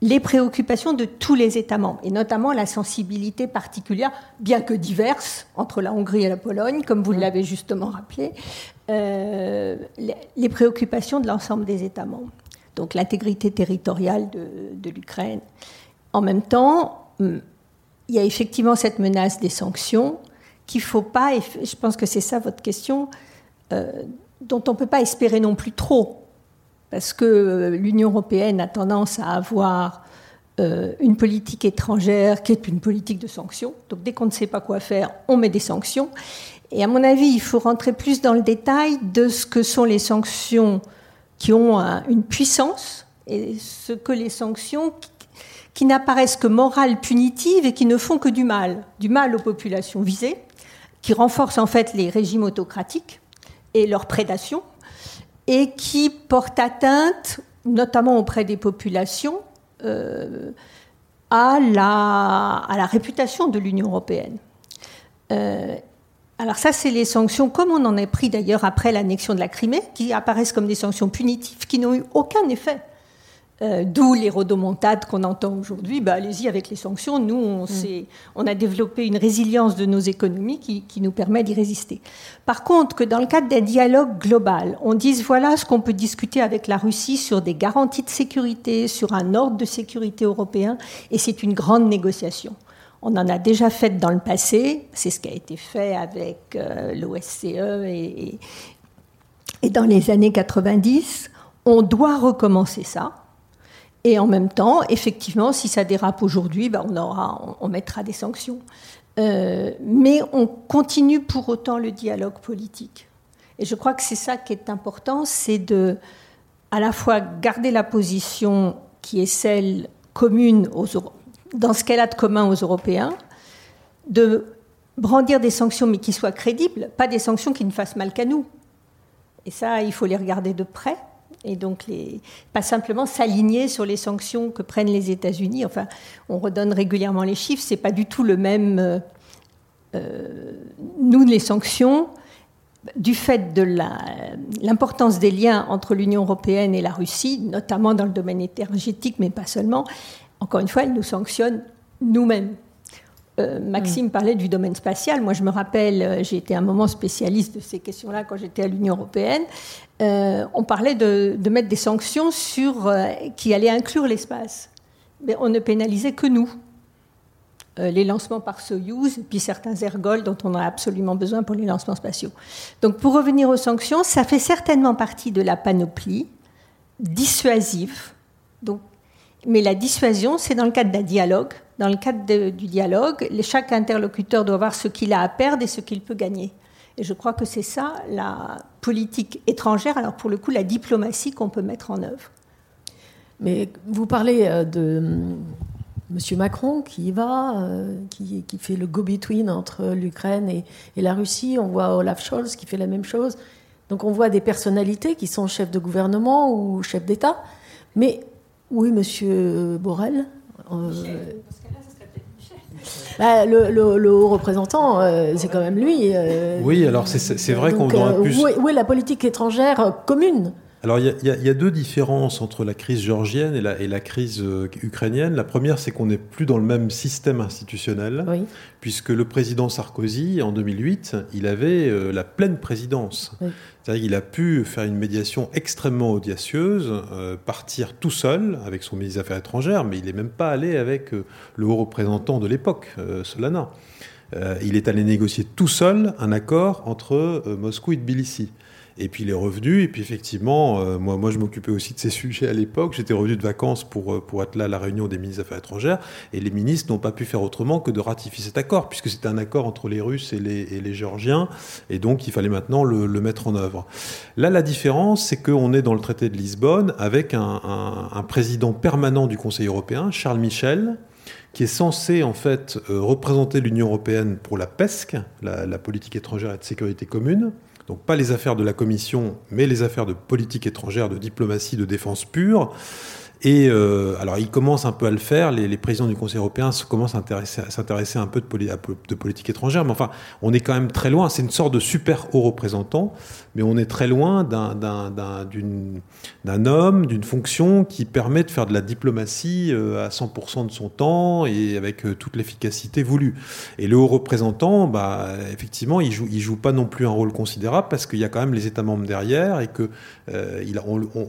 les préoccupations de tous les États membres, et notamment la sensibilité particulière, bien que diverse, entre la Hongrie et la Pologne, comme vous l'avez justement rappelé, euh, les préoccupations de l'ensemble des États membres. Donc l'intégrité territoriale de, l'Ukraine. En même temps, hum, il y a effectivement cette menace des sanctions qu'il ne faut pas, et je pense que c'est ça votre question, euh, dont on ne peut pas espérer non plus trop parce que l'Union européenne a tendance à avoir euh, une politique étrangère qui est une politique de sanctions. Donc dès qu'on ne sait pas quoi faire, on met des sanctions. Et à mon avis, il faut rentrer plus dans le détail de ce que sont les sanctions qui ont une puissance et ce que les sanctions qui, n'apparaissent que morales, punitives et qui ne font que du mal, du mal aux populations visées, qui renforcent en fait les régimes autocratiques et leur prédation, et qui porte atteinte, notamment auprès des populations, euh, à, la, réputation de l'Union européenne. Euh, alors ça, c'est les sanctions, comme on en a pris d'ailleurs après l'annexion de la Crimée, qui apparaissent comme des sanctions punitives, qui n'ont eu aucun effet euh, d'où les rodomontades qu'on entend aujourd'hui. Bah, allez-y avec les sanctions. Nous, on, mm. on, a développé une résilience de nos économies qui, nous permet d'y résister. Par contre, que dans le cadre d'un dialogue global, on dise voilà ce qu'on peut discuter avec la Russie sur des garanties de sécurité, sur un ordre de sécurité européen, et c'est une grande négociation. On en a déjà fait dans le passé, c'est ce qui a été fait avec euh, l'OSCE et, et dans les années 90. On doit recommencer ça. Et en même temps, effectivement, si ça dérape aujourd'hui, ben on, aura, on, mettra des sanctions. Euh, mais on continue pour autant le dialogue politique. Et je crois que c'est ça qui est important, c'est de à la fois garder la position qui est celle commune aux, dans ce qu'elle a de commun aux Européens, de brandir des sanctions mais qui soient crédibles, pas des sanctions qui ne fassent mal qu'à nous. Et ça, il faut les regarder de près et donc pas simplement s'aligner sur les sanctions que prennent les États-Unis. Enfin, on redonne régulièrement les chiffres, c'est pas du tout le même. Euh, euh, nous, les sanctions, du fait de l'importance des liens entre l'Union européenne et la Russie, notamment dans le domaine énergétique, mais pas seulement, encore une fois, elles nous sanctionnent nous-mêmes. Euh, Maxime mm. parlait du domaine spatial. Moi, je me rappelle, euh, j'ai été un moment spécialiste de ces questions-là quand j'étais à l'Union européenne. Euh, on parlait de, mettre des sanctions sur, qui allaient inclure l'espace. Mais on ne pénalisait que nous. les lancements par Soyuz, puis certains ergols dont on a absolument besoin pour les lancements spatiaux. Donc, pour revenir aux sanctions, ça fait certainement partie de la panoplie dissuasive. Donc, mais la dissuasion, c'est dans le cadre d'un dialogue dans le cadre du dialogue, chaque interlocuteur doit voir ce qu'il a à perdre et ce qu'il peut gagner. Et je crois que c'est ça la politique étrangère, alors pour le coup la diplomatie qu'on peut mettre en œuvre. Mais vous parlez euh, de M. Macron qui y va, euh, qui, qui fait le go-between entre l'Ukraine et, et, la Russie. On voit Olaf Scholz qui fait la même chose. Donc on voit des personnalités qui sont chefs de gouvernement ou chefs d'État. Mais oui, M. Borrell. Euh, bah, le, le, le, haut représentant, euh, c'est quand même lui. Euh, oui, alors c'est vrai qu'on aurait pu. Où est, où est la politique étrangère commune? Alors, il y, a, il y, a, deux différences entre la crise géorgienne et la, et la crise euh, ukrainienne. La première, c'est qu'on n'est plus dans le même système institutionnel, oui. puisque le président Sarkozy, en 2008, il avait euh, la pleine présidence. Oui. C'est-à-dire qu'il a pu faire une médiation extrêmement audacieuse, euh, partir tout seul avec son ministre des Affaires étrangères, mais il n'est même pas allé avec le haut représentant de l'époque, Solana. il est allé négocier tout seul un accord entre Moscou et Tbilissi. Et puis il est revenu, et puis effectivement, euh, moi, moi je m'occupais aussi de ces sujets à l'époque. J'étais revenu de vacances pour, euh, pour être là à la réunion des ministres des Affaires étrangères, et les ministres n'ont pas pu faire autrement que de ratifier cet accord, puisque c'était un accord entre les Russes et les, et les Géorgiens, et donc il fallait maintenant le, mettre en œuvre. Là, la différence, c'est qu'on est dans le traité de Lisbonne avec un, président permanent du Conseil européen, Charles Michel, qui est censé en fait euh, représenter l'Union européenne pour la PESC, la politique étrangère et de sécurité commune. Donc pas les affaires de la Commission, mais les affaires de politique étrangère, de diplomatie, de défense pure. Et euh, alors, il commence un peu à le faire. Les, présidents du Conseil européen commencent à s'intéresser un peu de, poli de, politique étrangère. Mais enfin, on est quand même très loin. C'est une sorte de super haut représentant, mais on est très loin d'un homme, d'une fonction qui permet de faire de la diplomatie euh, à 100% de son temps et avec euh, toute l'efficacité voulue. Et le haut représentant, bah, effectivement, il joue, il joue pas non plus un rôle considérable parce qu'il y a quand même les États membres derrière et que il, on, on,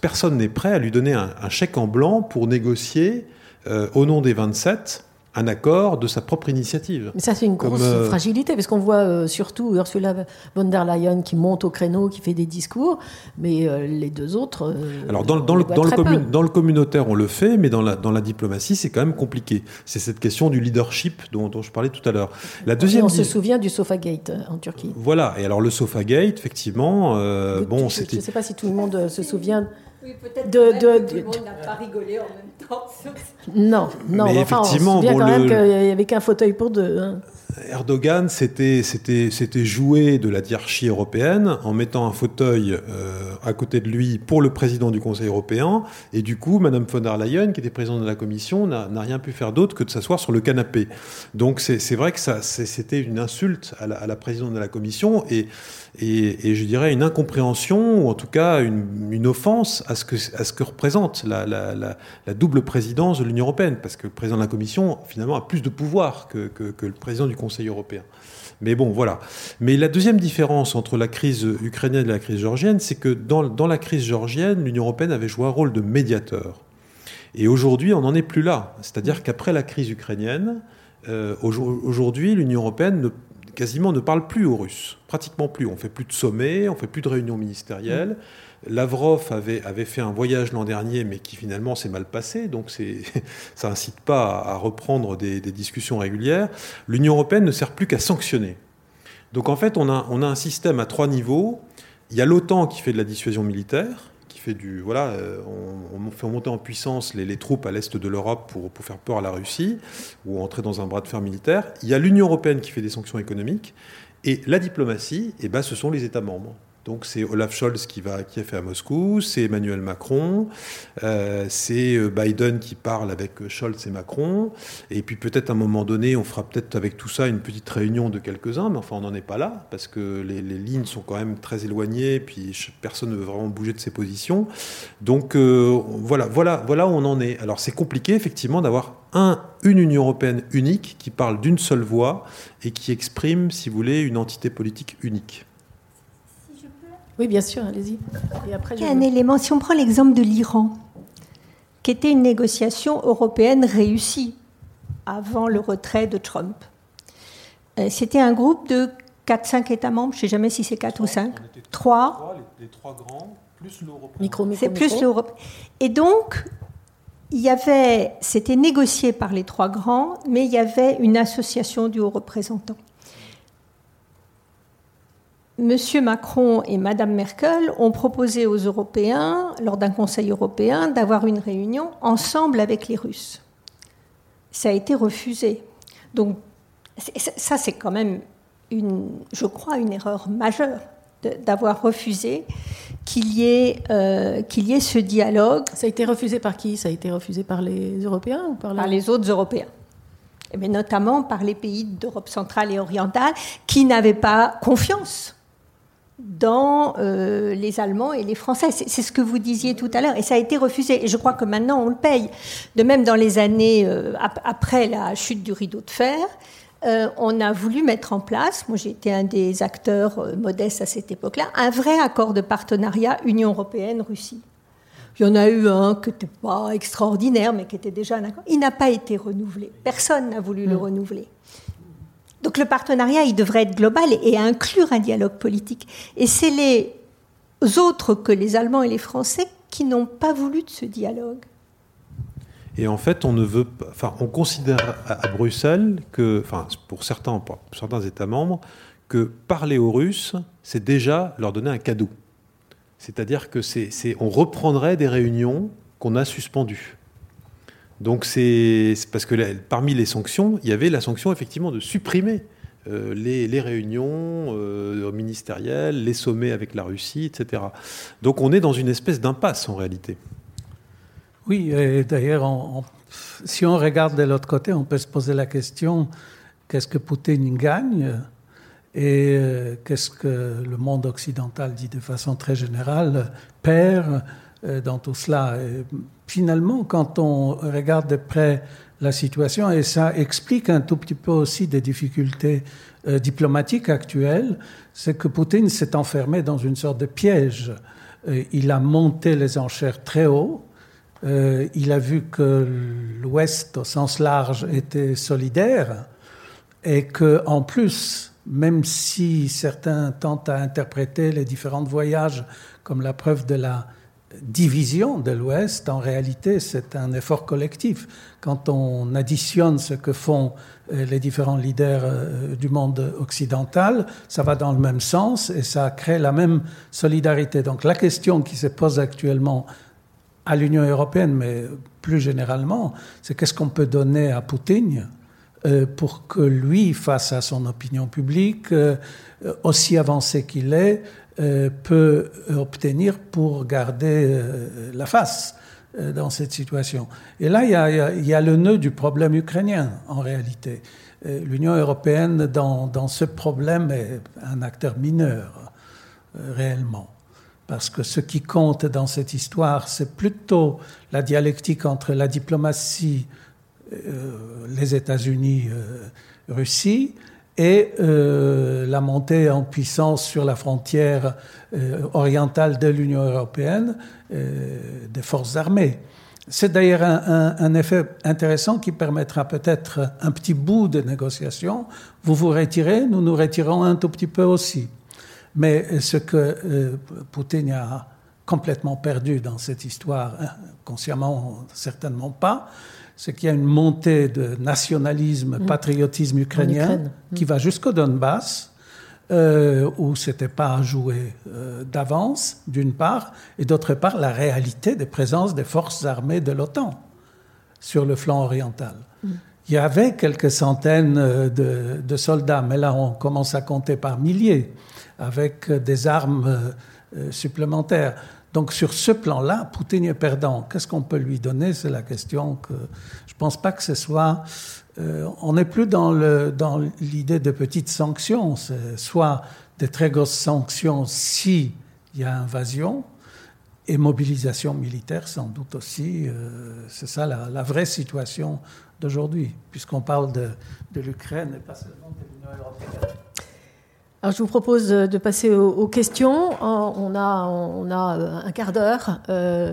personne n'est prêt à lui donner un, un, chèque en blanc pour négocier euh, au nom des 27 un accord de sa propre initiative. Mais ça, c'est une grosse euh... fragilité, parce qu'on voit euh, surtout Ursula von der Leyen qui monte au créneau, qui fait des discours, mais euh, les deux autres. Alors, dans, dans, le, dans, le commun, dans, le, communautaire, on le fait, mais dans la, dans la diplomatie, c'est quand même compliqué. C'est cette question du leadership dont, dont, je parlais tout à l'heure. La deuxième. Et on se souvient du Sofagate en Turquie. Voilà, et alors le Sofagate, effectivement, bon, c'était. Je ne sais pas si tout le monde se souvient. Oui, peut-être de, de, tout le monde n'a pas rigolé en même temps. Non, non, mais enfin, effectivement, on se bon, quand même le... qu'il n'y avait qu'un fauteuil pour deux. Hein. Erdogan c'était joué de la hiérarchie européenne en mettant un fauteuil euh, à côté de lui pour le président du Conseil européen et du coup Madame von der Leyen qui était présidente de la Commission n'a rien pu faire d'autre que de s'asseoir sur le canapé. Donc c'est vrai que c'était une insulte à la, présidente de la Commission et, et, et je dirais une incompréhension ou en tout cas une, une offense à ce que à ce que représente la, la, la, la double présidence de l'Union européenne parce que le président de la Commission finalement a plus de pouvoir que, que, que le président du Conseil européen. Mais bon, voilà. Mais la deuxième différence entre la crise ukrainienne et la crise géorgienne, c'est que dans, dans, la crise géorgienne, l'Union européenne avait joué un rôle de médiateur. Et aujourd'hui, on n'en est plus là. C'est-à-dire qu'après la crise ukrainienne, euh, aujourd'hui, l'Union européenne ne, quasiment ne parle plus aux Russes. Pratiquement plus. On fait plus de sommets, on fait plus de réunions ministérielles. Mmh. Lavrov avait, fait un voyage l'an dernier, mais qui finalement s'est mal passé, donc ça incite pas à, reprendre des, discussions régulières. L'Union européenne ne sert plus qu'à sanctionner. Donc en fait, on a, un système à trois niveaux. Il y a l'OTAN qui fait de la dissuasion militaire, qui fait du voilà, euh, on, fait monter en puissance les, troupes à l'est de l'Europe pour, pour, faire peur à la Russie ou entrer dans un bras de fer militaire. Il y a l'Union européenne qui fait des sanctions économiques. Et la diplomatie, eh ben, ce sont les États membres. Donc c'est Olaf Scholz qui, va, qui est fait à Moscou, c'est Emmanuel Macron, euh, c'est Biden qui parle avec Scholz et Macron, et puis peut-être à un moment donné, on fera peut-être avec tout ça une petite réunion de quelques-uns, mais enfin on n'en est pas là, parce que les, lignes sont quand même très éloignées, puis personne ne veut vraiment bouger de ses positions. Donc euh, voilà, voilà, voilà où on en est. Alors c'est compliqué effectivement d'avoir un, une Union européenne unique qui parle d'une seule voix et qui exprime, si vous voulez, une entité politique unique. Oui, bien sûr, allez-y. Il y a un élément, si on prend l'exemple de l'Iran, qui était une négociation européenne réussie avant le retrait de Trump. C'était un groupe de 4-5 États membres, je ne sais jamais si c'est 4 ou 5. 3. Les, les, trois grands, plus l'Europe. C'est plus l'Europe. Et donc, il y avait, c'était négocié par les trois grands, mais il y avait une association du haut représentant. M. Macron et Mme Merkel ont proposé aux Européens, lors d'un Conseil européen, d'avoir une réunion ensemble avec les Russes. Ça a été refusé. Donc, ça, c'est quand même, une, je crois, une erreur majeure d'avoir refusé qu'il y, ait, euh, qu'il y ait ce dialogue. Ça a été refusé par qui? Ça a été refusé par les Européens ou par, par les autres Européens mais notamment par les pays d'Europe centrale et orientale qui n'avaient pas confiance dans euh, les Allemands et les Français. C'est ce que vous disiez tout à l'heure, et ça a été refusé. Et je crois que maintenant on le paye. De même, dans les années euh, après la chute du rideau de fer, euh, on a voulu mettre en place, moi j'ai été un des acteurs modestes à cette époque-là, un vrai accord de partenariat Union européenne-Russie. Il y en a eu un qui n'était pas extraordinaire, mais qui était déjà un accord. Il n'a pas été renouvelé. Personne n'a voulu le mm. renouveler. Donc le partenariat, il devrait être global et, inclure un dialogue politique. Et c'est les autres que les Allemands et les Français qui n'ont pas voulu de ce dialogue. Et en fait, on ne veut pas, enfin, on considère à, Bruxelles que, enfin, pour certains, États membres, que parler aux Russes, c'est déjà leur donner un cadeau. C'est-à-dire que c'est, on reprendrait des réunions qu'on a suspendues. Donc c'est parce que parmi les sanctions, il y avait la sanction effectivement de supprimer euh, les, réunions euh, ministérielles, les sommets avec la Russie, etc. Donc on est dans une espèce d'impasse en réalité. Oui, et d'ailleurs, si on regarde de l'autre côté, on peut se poser la question qu'est-ce que Poutine gagne? Et euh, qu'est-ce que le monde occidental dit de façon très générale perd dans tout cela? Finalement, quand on regarde de près la situation, et ça explique un tout petit peu aussi des difficultés euh, diplomatiques actuelles, c'est que Poutine s'est enfermé dans une sorte de piège. il a monté les enchères très haut. il a vu que l'Ouest, au sens large, était solidaire et que, en plus, même si certains tentent à interpréter les différents voyages comme la preuve de la division de l'Ouest, en réalité, c'est un effort collectif. Quand on additionne ce que font euh, les différents leaders euh, du monde occidental, ça va dans le même sens et ça crée la même solidarité. Donc la question qui se pose actuellement à l'Union européenne, mais plus généralement, c'est qu'est-ce qu'on peut donner à Poutine euh, pour que lui, face à son opinion publique, aussi avancé qu'il est, peut obtenir pour garder la face dans cette situation. Et là, il y, a, le nœud du problème ukrainien, en réalité. L'Union européenne, dans, ce problème, est un acteur mineur, réellement. Parce que ce qui compte dans cette histoire, c'est plutôt la dialectique entre la diplomatie euh, les États-Unis, euh, Russie, et euh, la montée en puissance sur la frontière orientale de l'Union européenne des forces armées. C'est d'ailleurs un, effet intéressant qui permettra peut-être un petit bout de négociation. Vous vous retirez, nous nous retirons un tout petit peu aussi. Mais ce que Poutine a complètement perdu dans cette histoire, hein, consciemment certainement pas, c'est qu'il y a une montée de nationalisme, mm. patriotisme ukrainien mm. qui va jusqu'au Donbass, euh, où ce n'était pas à jouer euh, d'avance, d'une part, et d'autre part, la réalité des présences des forces armées de l'OTAN sur le flanc oriental. Mm. Il y avait quelques centaines euh, de, de, soldats, mais là, on commence à compter par milliers, avec des armes supplémentaires. Donc sur ce plan-là, Poutine est perdant. Qu'est-ce qu'on peut lui donner? C'est la question que je ne pense pas que ce soit... Euh, on n'est plus dans l'idée de petites sanctions, c'est soit des très grosses sanctions s'il y a invasion, et mobilisation militaire sans doute aussi. Euh, c'est ça la, vraie situation d'aujourd'hui, puisqu'on parle de, de l'Ukraine et pas seulement de l'Union européenne. Alors, je vous propose de passer aux, questions. On a, on a euh, un quart d'heure. Euh.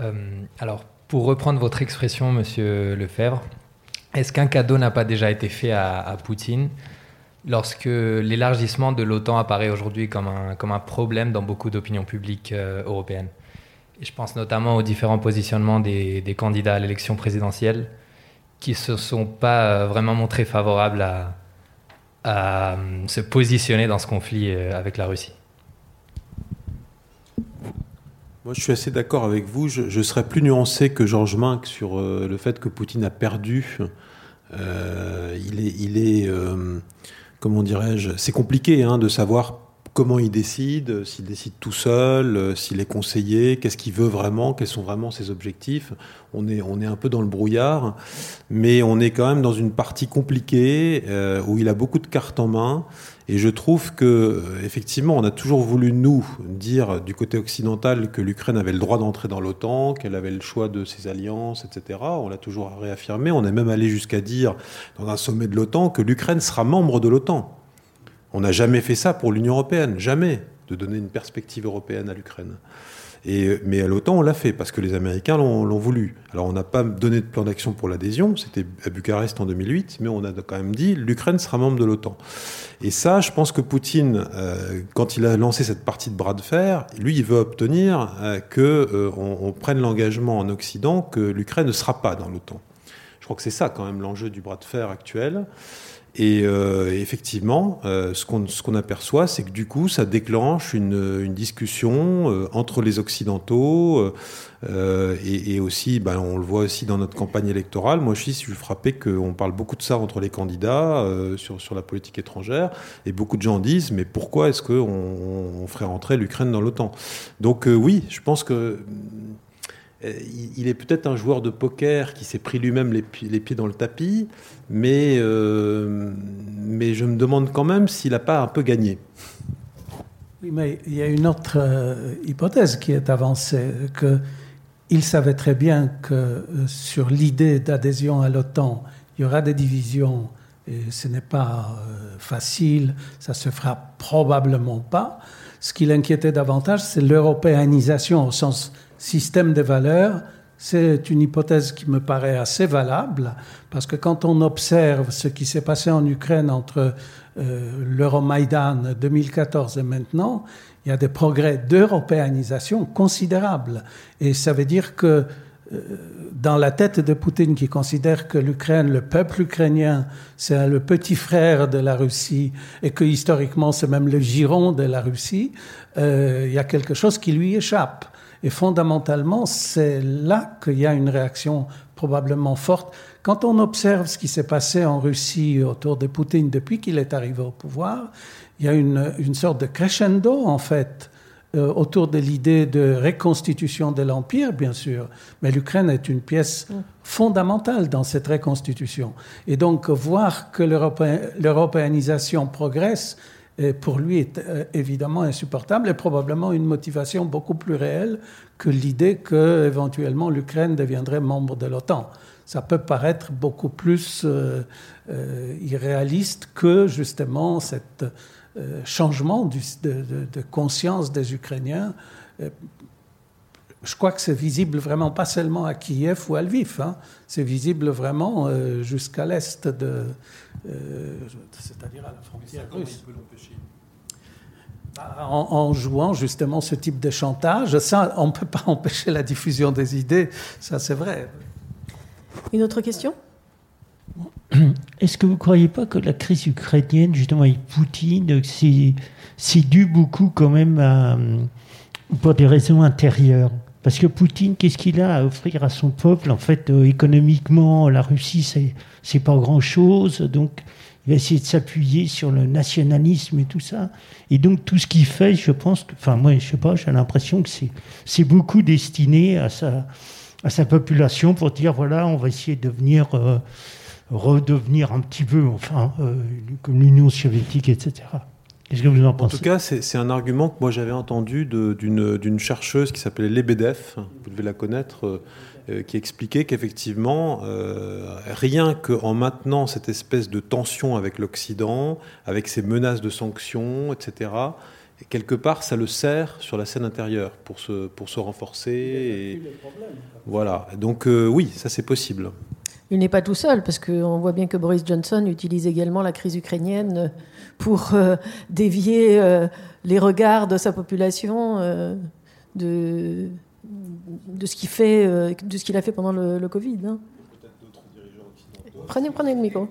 Euh, alors, pour reprendre votre expression, Monsieur Lefebvre, est-ce qu'un cadeau n'a pas déjà été fait à, Poutine lorsque l'élargissement de l'OTAN apparaît aujourd'hui comme un, comme un problème dans beaucoup d'opinions publiques européennes? Et je pense notamment aux différents positionnements des, des candidats à l'élection présidentielle qui ne se sont pas vraiment montrés favorables à, à se positionner dans ce conflit avec la Russie moi, je suis assez d'accord avec vous. Je, serais plus nuancé que Georges Minck sur le fait que Poutine a perdu. il est, il est comment dirais-je, c'est compliqué hein, de savoir comment il décide, s'il décide tout seul, euh, s'il est conseillé, qu'est-ce qu'il veut vraiment, quels sont vraiment ses objectifs. On est, on est un peu dans le brouillard, mais on est quand même dans une partie compliquée euh, où il a beaucoup de cartes en main. Et je trouve que, euh, effectivement, on a toujours voulu, nous, dire du côté occidental que l'Ukraine avait le droit d'entrer dans l'OTAN, qu'elle avait le choix de ses alliances, etc. On l'a toujours réaffirmé. On est même allé jusqu'à dire, dans un sommet de l'OTAN, que l'Ukraine sera membre de l'OTAN. On n'a jamais fait ça pour l'Union européenne, jamais, de donner une perspective européenne à l'Ukraine. Mais à l'OTAN, on l'a fait parce que les Américains l'ont voulu. Alors on n'a pas donné de plan d'action pour l'adhésion, c'était à Bucarest en 2008, mais on a quand même dit l'Ukraine sera membre de l'OTAN. Et ça, je pense que Poutine, euh, quand il a lancé cette partie de bras de fer, lui, il veut obtenir euh, que euh, on, prenne l'engagement en Occident que l'Ukraine ne sera pas dans l'OTAN. Je crois que c'est ça quand même l'enjeu du bras de fer actuel. Et euh, effectivement, euh, ce qu'on aperçoit, c'est que du coup, ça déclenche une, une discussion euh, entre les Occidentaux et, aussi, ben, on le voit aussi dans notre campagne électorale. Moi, je suis, je suis frappé qu'on parle beaucoup de ça entre les candidats sur, sur la politique étrangère, et beaucoup de gens disent, mais pourquoi est-ce qu'on on ferait rentrer l'Ukraine dans l'OTAN? Donc oui, je pense que il est peut-être un joueur de poker qui s'est pris lui-même les, pieds dans le tapis, mais, euh, mais je me demande quand même s'il n'a pas un peu gagné. Oui, mais il y a une autre euh, hypothèse qui est avancée, qu'il savait très bien que sur l'idée d'adhésion à l'OTAN, il y aura des divisions et ce n'est pas facile, ça se fera probablement pas. Ce qui l'inquiétait davantage, c'est l'européanisation au sens système de valeurs, c'est une hypothèse qui me paraît assez valable, parce que quand on observe ce qui s'est passé en Ukraine entre euh, l'Euromaïdan 2014 et maintenant, il y a des progrès d'européanisation considérables. Et ça veut dire que euh, dans la tête de Poutine qui considère que l'Ukraine, le peuple ukrainien, c'est le petit frère de la Russie et que historiquement c'est même le giron de la Russie, euh, il y a quelque chose qui lui échappe. Et fondamentalement, c'est là qu'il y a une réaction probablement forte. Quand on observe ce qui s'est passé en Russie autour de Poutine depuis qu'il est arrivé au pouvoir, il y a une, une sorte de crescendo, en fait, euh, autour de l'idée de reconstitution de l'Empire, bien sûr. Mais l'Ukraine est une pièce mm. fondamentale dans cette reconstitution. Et donc, voir que l'européanisation progresse, pour lui est euh, évidemment insupportable et probablement une motivation beaucoup plus réelle que l'idée que éventuellement l'Ukraine deviendrait membre de l'OTAN. Ça peut paraître beaucoup plus euh, euh, irréaliste que justement cet changement de, conscience des Ukrainiens je crois que c'est visible vraiment pas seulement à Kiev ou à Lviv, hein. c'est visible vraiment euh, jusqu'à l'est de, euh, c'est-à-dire à la frontière russe. Bah, en, en, jouant justement ce type de chantage, ça, on ne peut pas empêcher la diffusion des idées, ça c'est vrai. Une autre question? Est-ce que vous ne croyez pas que la crise ukrainienne, justement avec Poutine, c'est dû beaucoup quand même à, pour des raisons intérieures? Parce que Poutine, qu'est-ce qu'il a à offrir à son peuple En fait, euh, économiquement, la Russie, c'est, c'est pas grand-chose. Donc, il va essayer de s'appuyer sur le nationalisme et tout ça. Et donc, tout ce qu'il fait, je pense enfin, moi, je sais pas, j'ai l'impression que c'est, c'est beaucoup destiné à sa, à sa population pour dire voilà, on va essayer de devenir, euh, redevenir un petit peu, enfin, euh, comme l'Union soviétique, etc. Qu'est-ce que vous en pensez En tout cas, c'est un argument que moi j'avais entendu d'une chercheuse qui s'appelait Lebedev, vous devez la connaître, euh, euh, qui expliquait qu'effectivement, euh, rien qu'en maintenant cette espèce de tension avec l'Occident, avec ces menaces de sanctions, etc., quelque part, ça le sert sur la scène intérieure pour se, pour se renforcer. Et... Voilà. Donc oui, ça c'est possible. Il n'est pas tout seul, parce qu'on voit bien que Boris Johnson utilise également la crise ukrainienne pour euh, dévier euh, les regards de sa population euh, de, de ce qu'il fait, de ce qu'il a fait pendant le, Covid. Hein. Prenez, prenez le micro.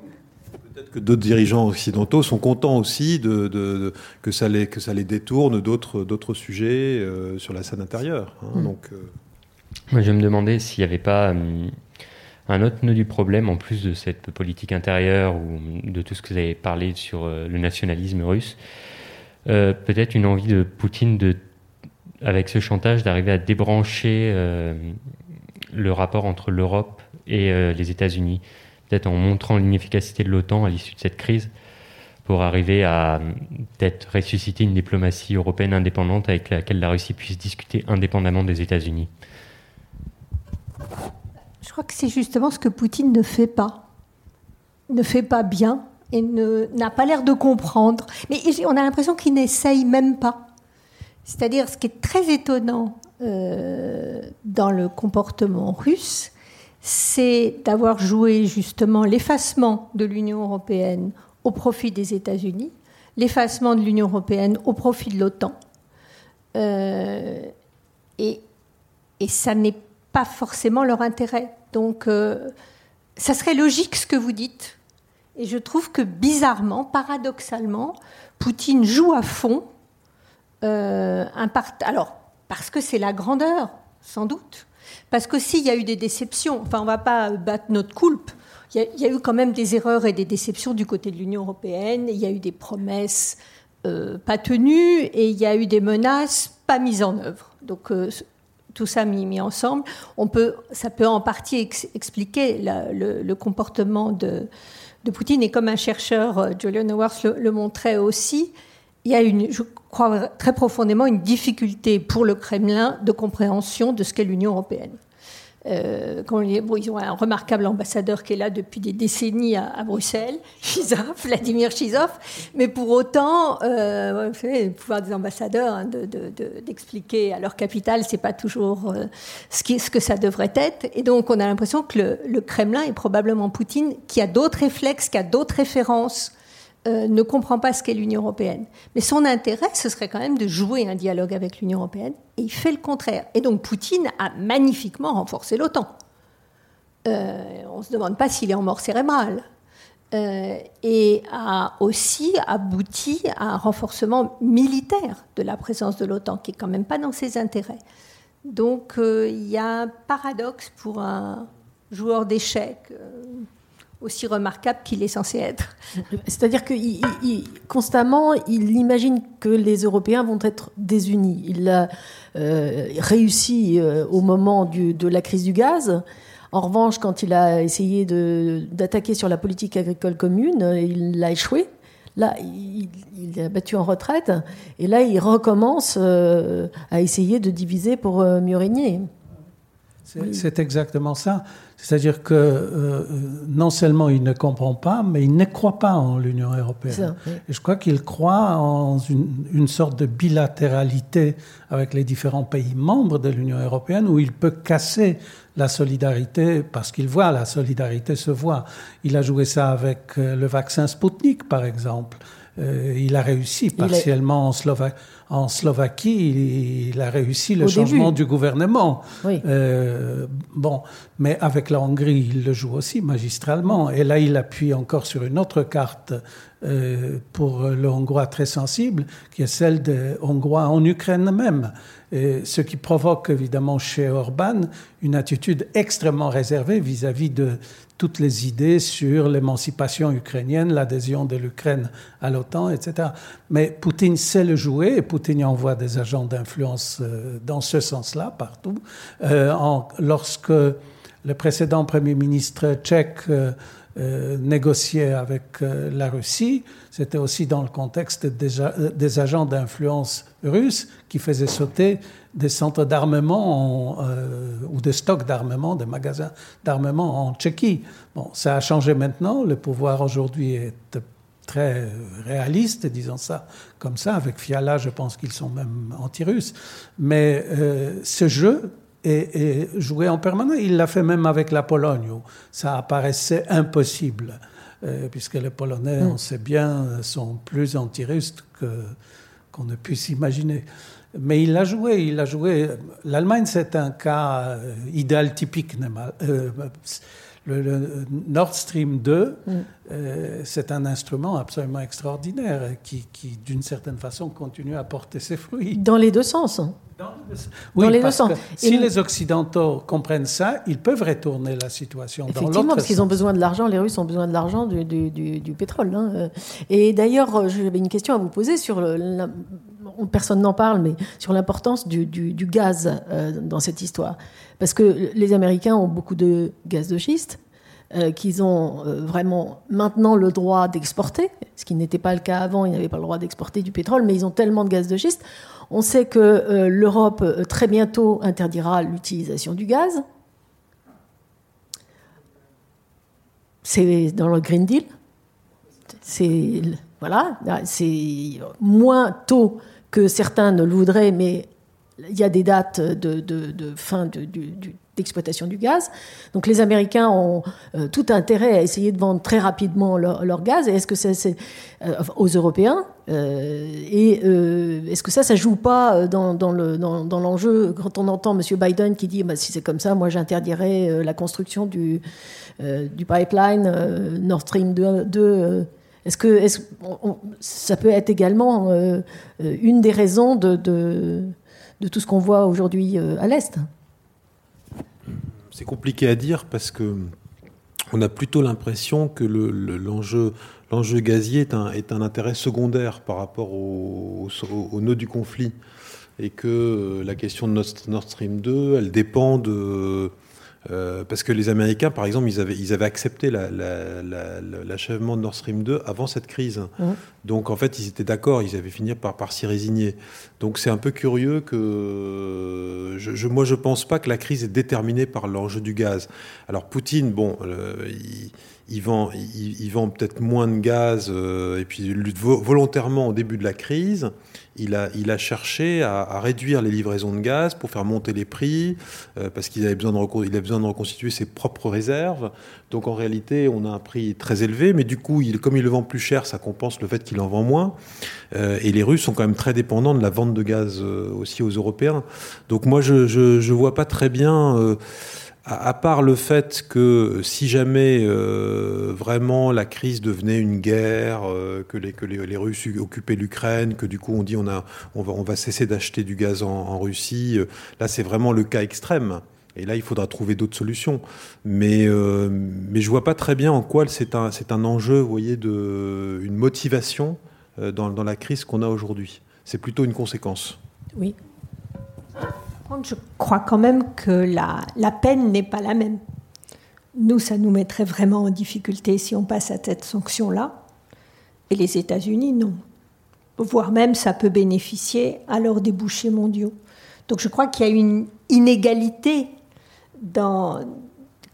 Peut-être que d'autres dirigeants occidentaux sont contents aussi de, que, ça les, que ça les détourne d'autres sujets euh, sur la scène intérieure. Hein. Mm. donc, Moi, je me demandais s'il n'y avait pas hum, un autre nœud du problème, en plus de cette politique intérieure ou de tout ce que vous avez parlé sur le nationalisme russe, peut-être une envie de Poutine de avec ce chantage d'arriver à débrancher euh, le rapport entre l'Europe et euh, les États-Unis, peut-être en montrant l'inefficacité de l'OTAN à l'issue de cette crise, pour arriver à peut-être ressusciter une diplomatie européenne indépendante avec laquelle la Russie puisse discuter indépendamment des États-Unis. Je crois que c'est justement ce que Poutine ne fait pas, ne fait pas bien et n'a pas l'air de comprendre. Mais on a l'impression qu'il n'essaye même pas. C'est-à-dire, ce qui est très étonnant euh, dans le comportement russe, c'est d'avoir joué justement l'effacement de l'Union européenne au profit des États-Unis, l'effacement de l'Union européenne au profit de l'OTAN. Euh, et, ça n'est pas forcément leur intérêt. Donc, euh, ça serait logique ce que vous dites. Et je trouve que bizarrement, paradoxalement, Poutine joue à fond euh, un Alors, parce que c'est la grandeur, sans doute. Parce que s'il y a eu des déceptions, enfin, on ne va pas battre notre coulpe. Il y, a, eu quand même des erreurs et des déceptions du côté de l'Union européenne. Il y a eu des promesses euh, pas tenues et il y a eu des menaces pas mises en œuvre. Donc, tout ça mis, ensemble, on peut, ça peut en partie expliquer le, comportement de, de, Poutine. Et comme un chercheur, Julian Howarth, le, le montrait aussi, il y a une, je crois très profondément, une difficulté pour le Kremlin de compréhension de ce qu'est l'Union européenne. Euh, bon, ils ont un remarquable ambassadeur qui est là depuis des décennies à, Bruxelles, Chizov, Vladimir Chizov, mais pour autant, euh, vous savez, le pouvoir des ambassadeurs hein, d'expliquer de, à leur capitale, c'est pas toujours euh, ce, qui, ce, que ça devrait être. Et donc, on a l'impression que le, le, Kremlin est probablement Poutine qui a d'autres réflexes, qui a d'autres références euh, ne comprend pas ce qu'est l'Union européenne. Mais son intérêt, ce serait quand même de jouer un dialogue avec l'Union européenne, et il fait le contraire. Et donc Poutine a magnifiquement renforcé l'OTAN. Euh, on ne se demande pas s'il est en mort cérébrale. Euh, et a aussi abouti à un renforcement militaire de la présence de l'OTAN, qui est quand même pas dans ses intérêts. Donc il y a un paradoxe pour un joueur d'échecs aussi remarquable qu'il est censé être. C'est-à-dire que constamment, il imagine que les Européens vont être désunis. Il a euh, réussi euh, au moment de la crise du gaz. En revanche, quand il a essayé d'attaquer sur la politique agricole commune, il a échoué. Là, il, il battu en retraite. Et là, il recommence euh, à essayer de diviser pour mieux régner. C'est exactement ça. C'est-à-dire que euh, non seulement il ne comprend pas, mais il ne croit pas en l'Union européenne. Et je crois qu'il croit en une, sorte de bilatéralité avec les différents pays membres de l'Union européenne où il peut casser la solidarité parce qu'il voit la solidarité se voit. Il a joué ça avec euh, le vaccin Sputnik, par exemple. Euh, il a réussi partiellement en Slovaquie en Slovaquie, il, a réussi le changement du gouvernement. Euh, bon, mais avec la Hongrie, il le joue aussi magistralement. Et là, il appuie encore sur une autre carte euh, pour le Hongrois très sensible, qui est celle des Hongrois en Ukraine même. Et ce qui provoque évidemment chez Orban une attitude extrêmement réservée vis-à-vis de toutes les idées sur l'émancipation ukrainienne, l'adhésion de l'Ukraine à l'OTAN, etc. Mais Poutine sait le jouer et Poutine envoie des agents d'influence euh, dans ce sens-là partout. Euh, lorsque le précédent Premier ministre tchèque euh, négociait avec la Russie, c'était aussi dans le contexte des agents d'influence russes qui faisaient sauter des centres d'armement euh, ou des stocks d'armement, des magasins d'armement en Tchéquie. Bon, ça a changé maintenant. Le pouvoir aujourd'hui est très réaliste, disons ça comme ça. Avec Fiala, je pense qu'ils sont même anti-russes. Mais euh, ce jeu est, joué en permanence. Il l'a fait même avec la Pologne, où ça apparaissait impossible, euh, puisque les Polonais, mm. on sait bien, sont plus anti-russes qu'on ne puisse imaginer. Mais il a joué, il a joué. L'Allemagne, c'est un cas euh, idéal typique. Euh, le, Nord Stream 2, mm. euh, c'est un instrument absolument extraordinaire qui, qui d'une certaine façon, continue à porter ses fruits. Dans les deux sens. Hein. Oui, les parce que si les Occidentaux comprennent ça, ils peuvent retourner la situation dans l'autre parce qu'ils ont besoin de l'argent, les Russes ont besoin de l'argent du, du, pétrole. Hein. Et d'ailleurs, j'avais une question à vous poser sur le, personne n'en parle, mais sur l'importance du, gaz euh, dans cette histoire. Parce que les Américains ont beaucoup de gaz de schiste, euh, qu'ils ont euh, vraiment maintenant le droit d'exporter, ce qui n'était pas le cas avant, ils n'avaient pas le droit d'exporter du pétrole, mais ils ont tellement de gaz de schiste. On sait que l'Europe très bientôt interdira l'utilisation du gaz. C'est dans le Green Deal. C'est voilà, c'est moins tôt que certains ne le voudraient, mais il y a des dates de, fin d'exploitation du gaz. Donc les Américains ont euh, tout intérêt à essayer de vendre très rapidement leur, gaz. Est-ce que c'est euh, aux Européens euh, Et est-ce que ça, ça joue pas dans, l'enjeu quand on entend M. Biden qui dit bah, si c'est comme ça, moi j'interdirais la construction du, du pipeline Nord Stream 2 est-ce que ça peut être également euh, euh, une des raisons de, tout ce qu'on voit aujourd'hui euh, à l'Est? C'est compliqué à dire parce que on a plutôt l'impression que l'enjeu le, gazier est un, intérêt secondaire par rapport au, au, nœud du conflit et que la question de Nord Stream 2, elle dépend de euh, parce que les Américains, par exemple, ils avaient, ils avaient accepté l'achèvement de Nord Stream 2 avant cette crise. Donc, en fait, ils étaient d'accord, ils avaient fini par, par s'y résigner. Donc, c'est un peu curieux que. Je, moi, je ne pense pas que la crise est déterminée par l'enjeu du gaz. Alors, Poutine, bon, euh, il il vend, il, vend peut-être moins de gaz, euh, et puis volontairement au début de la crise, il a, il a cherché à, réduire les livraisons de gaz pour faire monter les prix, euh, parce qu'il avait besoin de, il a besoin de reconstituer ses propres réserves. Donc en réalité, on a un prix très élevé, mais du coup, il, comme il le vend plus cher, ça compense le fait qu'il en vend moins. Euh, et les Russes sont quand même très dépendants de la vente de gaz aussi aux Européens. Donc moi, je, je vois pas très bien à, part le fait que si jamais euh, vraiment la crise devenait une guerre, euh, que, les, que les, Russes occupaient l'Ukraine, que du coup on dit on, a, on, va, on va cesser d'acheter du gaz en, Russie, euh, là c'est vraiment le cas extrême. Et là, il faudra trouver d'autres solutions. Mais, mais je vois pas très bien en quoi c'est un, un enjeu, vous voyez, de, une motivation dans, dans la crise qu'on a aujourd'hui. C'est plutôt une conséquence. Oui je crois quand même que la, la peine n'est pas la même. Nous, ça nous mettrait vraiment en difficulté si on passe à cette sanction-là. Et les États-Unis, non. Voire même, ça peut bénéficier à leurs débouchés mondiaux. Donc je crois qu'il y a une inégalité dans,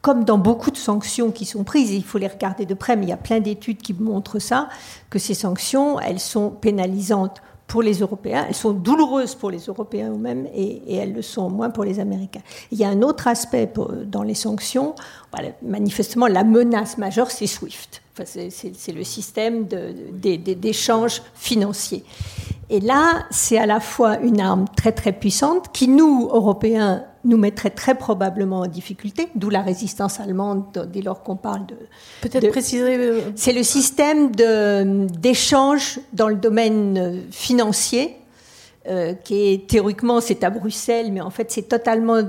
comme dans beaucoup de sanctions qui sont prises, il faut les regarder de près, mais il y a plein d'études qui montrent ça, que ces sanctions, elles sont pénalisantes pour les Européens, elles sont douloureuses pour les Européens eux-mêmes et, elles le sont moins pour les Américains. Il y a un autre aspect dans les sanctions. manifestement, la menace majeure, c'est SWIFT. c'est le système d'échange financier. Et là, c'est à la fois une arme très très puissante qui, nous, Européens, nous mettrait très probablement en difficulté, d'où la résistance allemande dès lors qu'on parle de... Peut-être préciser... Euh, c'est le système d'échange dans le domaine financier, euh, qui est théoriquement c'est à Bruxelles, mais en fait c'est totalement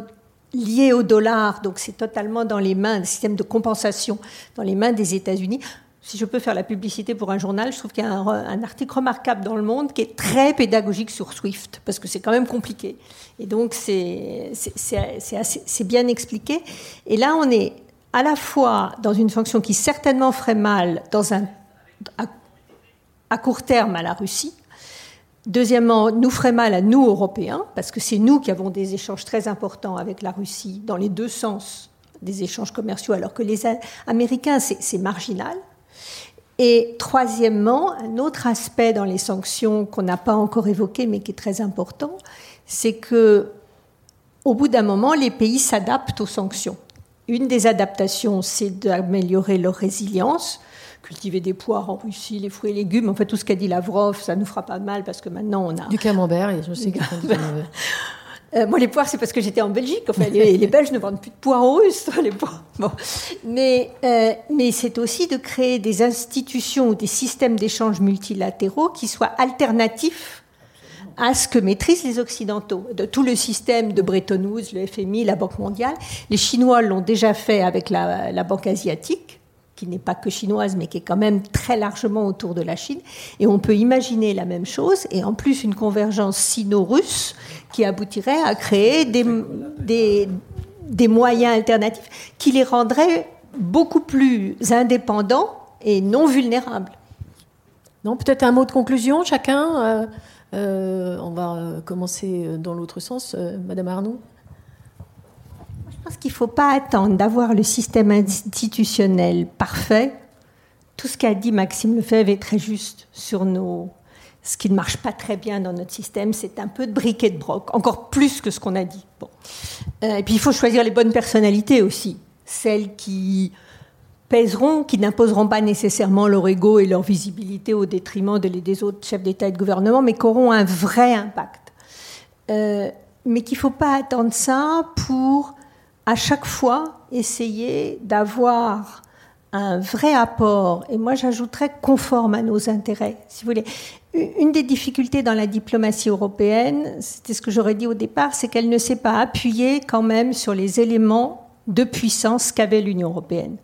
lié au dollar, donc c'est totalement dans les mains, le système de compensation dans les mains des États-Unis si je peux faire la publicité pour un journal, je trouve qu'il y a un, article remarquable dans Le Monde qui est très pédagogique sur Swift, parce que c'est quand même compliqué. Et donc, c'est bien expliqué. Et là, on est à la fois dans une fonction qui certainement ferait mal dans un, à, court terme à la Russie, Deuxièmement, nous ferait mal à nous, Européens, parce que c'est nous qui avons des échanges très importants avec la Russie dans les deux sens des échanges commerciaux, alors que les Américains, c'est marginal. Et troisièmement, un autre aspect dans les sanctions qu'on n'a pas encore évoqué mais qui est très important, c'est que au bout d'un moment, les pays s'adaptent aux sanctions. Une des adaptations, c'est d'améliorer leur résilience, cultiver des poires en Russie, les fruits et légumes. En fait, tout ce qu'a dit Lavrov, ça nous fera pas mal parce que maintenant on a du camembert. je sais Euh, moi, les poires, c'est parce que j'étais en Belgique. Enfin, les, Belges ne vendent plus de poires russes, les poires. Bon. Mais, euh, mais c'est aussi de créer des institutions ou des systèmes d'échange multilatéraux qui soient alternatifs à ce que maîtrisent les Occidentaux. De tout le système de Bretton Woods, le FMI, la Banque mondiale, les Chinois l'ont déjà fait avec la Banque asiatique qui n'est pas que chinoise, mais qui est quand même très largement autour de la Chine. Et on peut imaginer la même chose, et en plus une convergence sino-russe qui aboutirait à créer des, des, moyens alternatifs qui les rendraient beaucoup plus indépendants et non vulnérables. Non, peut-être un mot de conclusion, chacun. Euh, euh, on va commencer dans l'autre sens, euh, Madame Arnaud? Je pense qu'il ne faut pas attendre d'avoir le système institutionnel parfait. Tout ce qu'a dit Maxime Lefebvre est très juste sur nos. Ce qui ne marche pas très bien dans notre système, c'est un peu de briquet de broc, encore plus que ce qu'on a dit. Euh, et puis il faut choisir les bonnes personnalités aussi, celles qui pèseront, qui n'imposeront pas nécessairement leur ego et leur visibilité au détriment des autres chefs d'État et de gouvernement, mais qui auront un vrai impact. Euh, mais qu'il ne faut pas attendre ça pour à chaque fois essayer d'avoir un vrai apport, et moi j'ajouterais conforme à nos intérêts, si vous voulez. Une des difficultés dans la diplomatie européenne, c'était ce que j'aurais dit au départ, c'est qu'elle ne s'est pas appuyée quand même sur les éléments de puissance qu'avait l'Union européenne,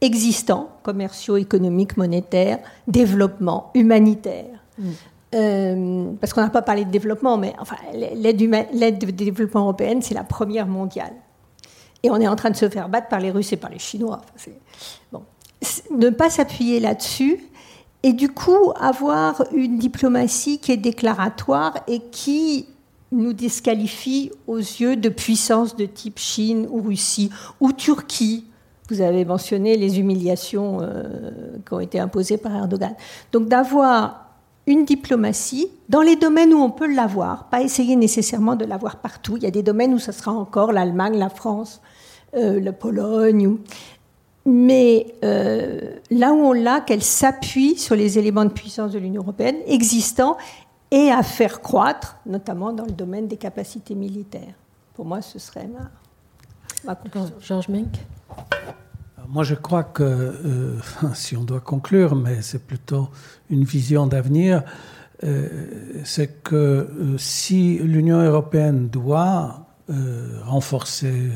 existants, commerciaux, économiques, monétaires, développement, humanitaire. Mm. Euh, parce qu'on n'a pas parlé de développement, mais enfin, l'aide de développement européenne, c'est la première mondiale. Et on est en train de se faire battre par les Russes et par les Chinois. bon. Ne pas s'appuyer là-dessus et du coup avoir une diplomatie qui est déclaratoire et qui nous disqualifie aux yeux de puissances de type Chine ou Russie ou Turquie. Vous avez mentionné les humiliations euh, qui ont été imposées par Erdogan. Donc d'avoir une diplomatie dans les domaines où on peut l'avoir, pas essayer nécessairement de l'avoir partout. Il y a des domaines où ce sera encore l'Allemagne, la France, euh, la Pologne. Mais euh, là où on l'a, qu'elle s'appuie sur les éléments de puissance de l'Union européenne existants et à faire croître, notamment dans le domaine des capacités militaires. Pour moi, ce serait ma, ma conclusion. Georges Menck moi, je crois que, euh, si on doit conclure, mais c'est plutôt une vision d'avenir, euh, c'est que euh, si l'Union européenne doit renforcer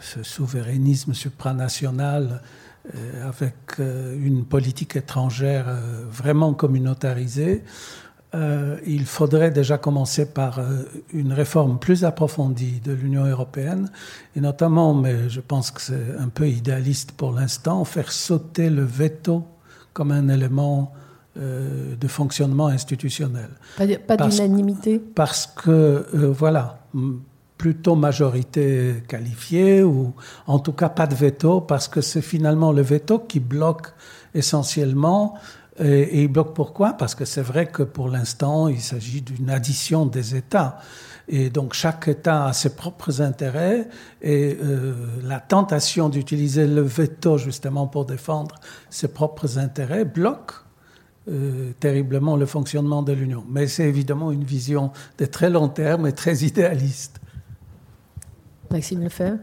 ce souverainisme supranational avec une politique étrangère vraiment communautarisée, euh, il faudrait déjà commencer par euh, une réforme plus approfondie de l'Union européenne, et notamment, mais je pense que c'est un peu idéaliste pour l'instant, faire sauter le veto comme un élément euh, de fonctionnement institutionnel. Pas d'unanimité Parce que, voilà, plutôt majorité qualifiée, ou en tout cas pas de veto, parce que c'est finalement le veto qui bloque essentiellement et, il bloque pourquoi? Parce que c'est vrai que pour l'instant, il s'agit d'une addition des États. Et donc chaque État a ses propres intérêts et euh, la tentation d'utiliser le veto justement pour défendre ses propres intérêts bloque euh, terriblement le fonctionnement de l'Union. Mais c'est évidemment une vision de très long terme et très idéaliste. Maxime Lefebvre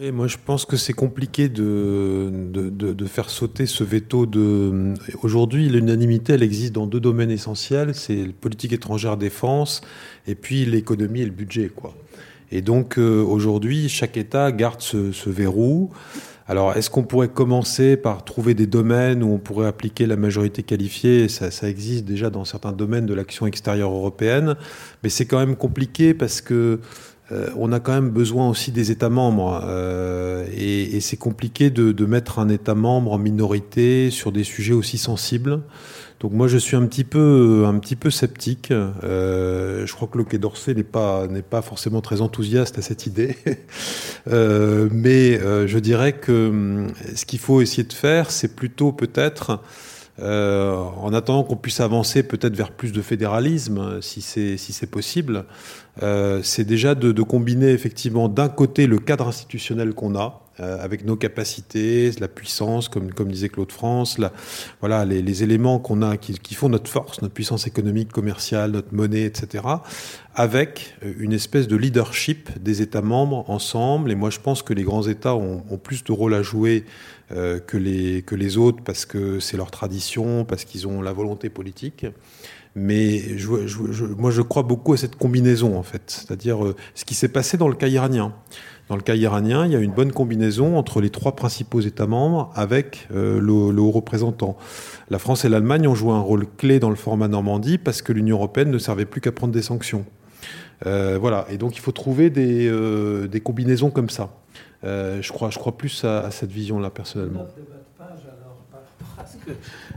oui, moi je pense que c'est compliqué de, de, faire sauter ce veto. De... Aujourd'hui, l'unanimité, elle existe dans deux domaines essentiels, c'est la politique étrangère défense et puis l'économie et le budget. Quoi. Et donc euh, aujourd'hui, chaque État garde ce, verrou. Alors, est-ce qu'on pourrait commencer par trouver des domaines où on pourrait appliquer la majorité qualifiée? Ça, ça existe déjà dans certains domaines de l'action extérieure européenne, mais c'est quand même compliqué parce que euh, on a quand même besoin aussi des États membres. Euh, et, c'est compliqué de, mettre un État membre en minorité sur des sujets aussi sensibles. Donc moi, je suis un petit peu, un petit peu sceptique. Euh, je crois que le Quai d'Orsay n'est pas, n'est pas forcément très enthousiaste à cette idée. mais je dirais que hum, ce qu'il faut essayer de faire, c'est plutôt peut-être euh, en attendant qu'on puisse avancer peut-être vers plus de fédéralisme, si c'est si c'est possible, euh, c'est déjà de, combiner effectivement d'un côté le cadre institutionnel qu'on a, euh, avec nos capacités, la puissance, comme, disait Claude France, voilà, les, éléments qu'on a qui, font notre force, notre puissance économique, commerciale, notre monnaie, etc., avec euh, une espèce de leadership des États membres ensemble. Et moi, je pense que les grands États ont, plus de rôle à jouer que les autres parce que c'est leur tradition, parce qu'ils ont la volonté politique. Mais je, je, je, moi, je crois beaucoup à cette combinaison, en fait. C'est-à-dire euh, ce qui s'est passé dans le cas iranien. Dans le cas iranien, il y a une bonne combinaison entre les trois principaux États membres avec euh, le, haut représentant. La France et l'Allemagne ont joué un rôle clé dans le format Normandie parce que l'Union européenne ne servait plus qu'à prendre des sanctions. Euh, voilà, et donc il faut trouver des, euh, des combinaisons comme ça. Je, crois, je crois plus à, à cette vision-là, personnellement.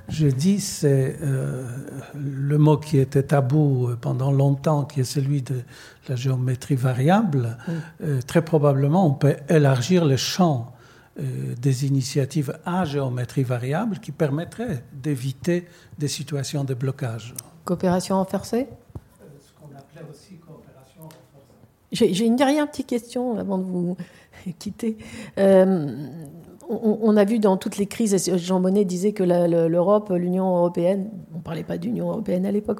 Je dis, c'est euh, le mot qui était tabou pendant longtemps, qui est celui de la géométrie variable. Oui. Euh, très probablement, on peut élargir le champ euh, des initiatives à géométrie variable qui permettraient d'éviter des situations de blocage. Coopération renforcée? Ce qu'on appelait aussi coopération renforcée. J'ai une dernière petite question avant de vous quitter. On, a vu dans toutes les crises, Jean Monnet disait que l'Europe, l'Union européenne, on ne parlait pas d'Union européenne à l'époque,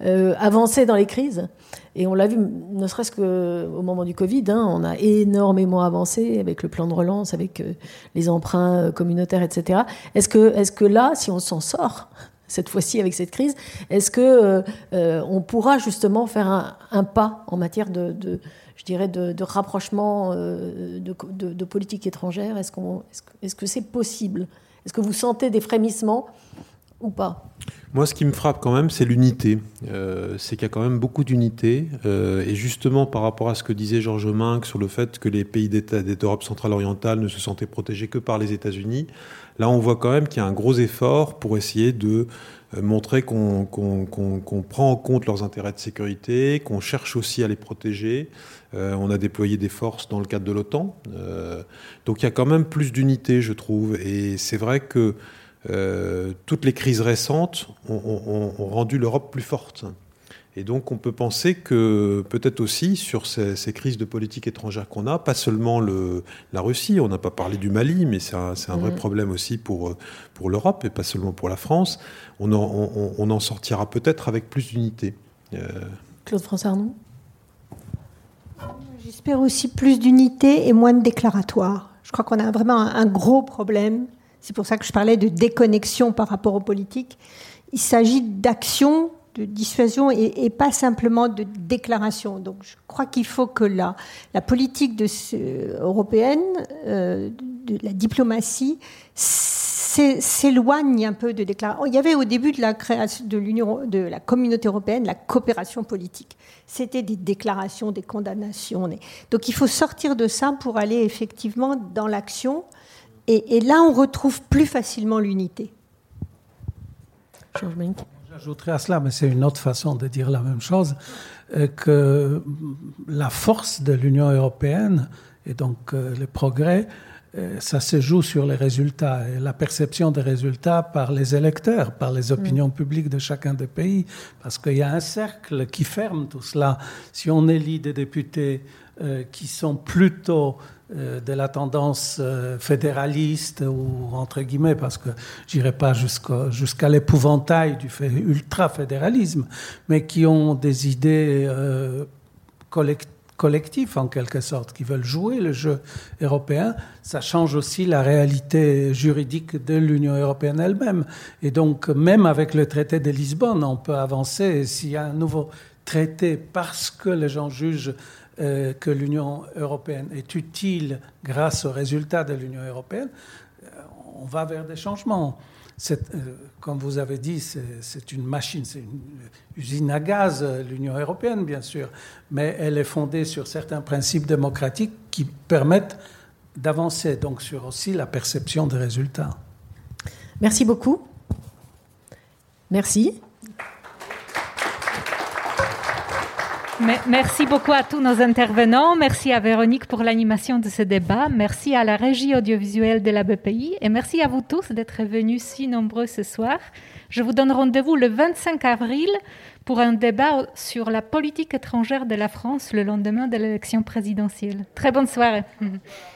euh, avançait dans les crises. Et on l'a vu, ne serait-ce qu'au moment du Covid, hein, on a énormément avancé avec le plan de relance, avec euh, les emprunts euh, communautaires, etc. Est-ce que, là, si on s'en sort, cette fois-ci avec cette crise, est-ce que on pourra justement faire un, pas en matière de je dirais, de, rapprochement euh, de, politique étrangère Est-ce est-ce que c'est possible? Est-ce que vous sentez des frémissements ou pas? Moi, ce qui me frappe quand même, c'est l'unité. Euh, c'est qu'il y a quand même beaucoup d'unité. Euh, et justement, par rapport à ce que disait Georges Minck sur le fait que les pays d'Europe centrale orientale ne se sentaient protégés que par les États-Unis, là, on voit quand même qu'il y a un gros effort pour essayer de montrer qu'on qu qu qu prend en compte leurs intérêts de sécurité, qu'on cherche aussi à les protéger. Euh, on a déployé des forces dans le cadre de l'OTAN. Euh, donc il y a quand même plus d'unité, je trouve. Et c'est vrai que euh, toutes les crises récentes ont, ont, ont rendu l'Europe plus forte. Et donc on peut penser que peut-être aussi sur ces, ces, crises de politique étrangère qu'on a, pas seulement le, la Russie, on n'a pas parlé du Mali, mais c'est un, un, vrai mmh. problème aussi pour, pour l'Europe et pas seulement pour la France, on en, on, on en sortira peut-être avec plus d'unité. Claude François Arnaud J'espère aussi plus d'unité et moins de déclaratoire. Je crois qu'on a vraiment un, gros problème. C'est pour ça que je parlais de déconnexion par rapport aux politiques. Il s'agit d'actions de dissuasion et, pas simplement de déclaration. Donc je crois qu'il faut que la, politique euh, européenne, euh, de la diplomatie, s'éloigne un peu de déclaration. Il y avait au début de la création de l'Union, de la communauté européenne, la coopération politique. C'était des déclarations, des condamnations. Donc il faut sortir de ça pour aller effectivement dans l'action. Et, et, là, on retrouve plus facilement l'unité. J'ajouterais à cela, mais c'est une autre façon de dire la même chose, euh, que la force de l'Union européenne et donc euh, les progrès, euh, ça se joue sur les résultats et la perception des résultats par les électeurs, par les opinions publiques de chacun des pays, parce qu'il y a un cercle qui ferme tout cela. Si on élit des députés euh, qui sont plutôt euh, de la tendance euh, fédéraliste ou entre guillemets parce que j'irai pas jusqu'à jusqu'à l'épouvantail du fait ultra fédéralisme mais qui ont des idées euh, collectives collectifs en quelque sorte qui veulent jouer le jeu européen ça change aussi la réalité juridique de l'union européenne elle-même. Et donc même avec le traité de lisbonne on peut avancer. S'il y a un nouveau traité parce que les gens jugent euh, que l'union européenne est utile grâce aux résultats de l'union européenne euh, on va vers des changements euh, comme vous avez dit c'est une machine c'est une usine à gaz l'union européenne bien sûr. Mais elle est fondée sur certains principes démocratiques qui permettent d'avancer donc sur aussi la perception des résultats. Merci beaucoup. Merci Merci beaucoup à tous nos intervenants. Merci à Véronique pour l'animation de ce débat. Merci à la régie audiovisuelle de la BPI et merci à vous tous d'être venus si nombreux ce soir. Je vous donne rendez-vous le 25 avril pour un débat sur la politique étrangère de la France le lendemain de l'élection présidentielle. Très bonne soirée.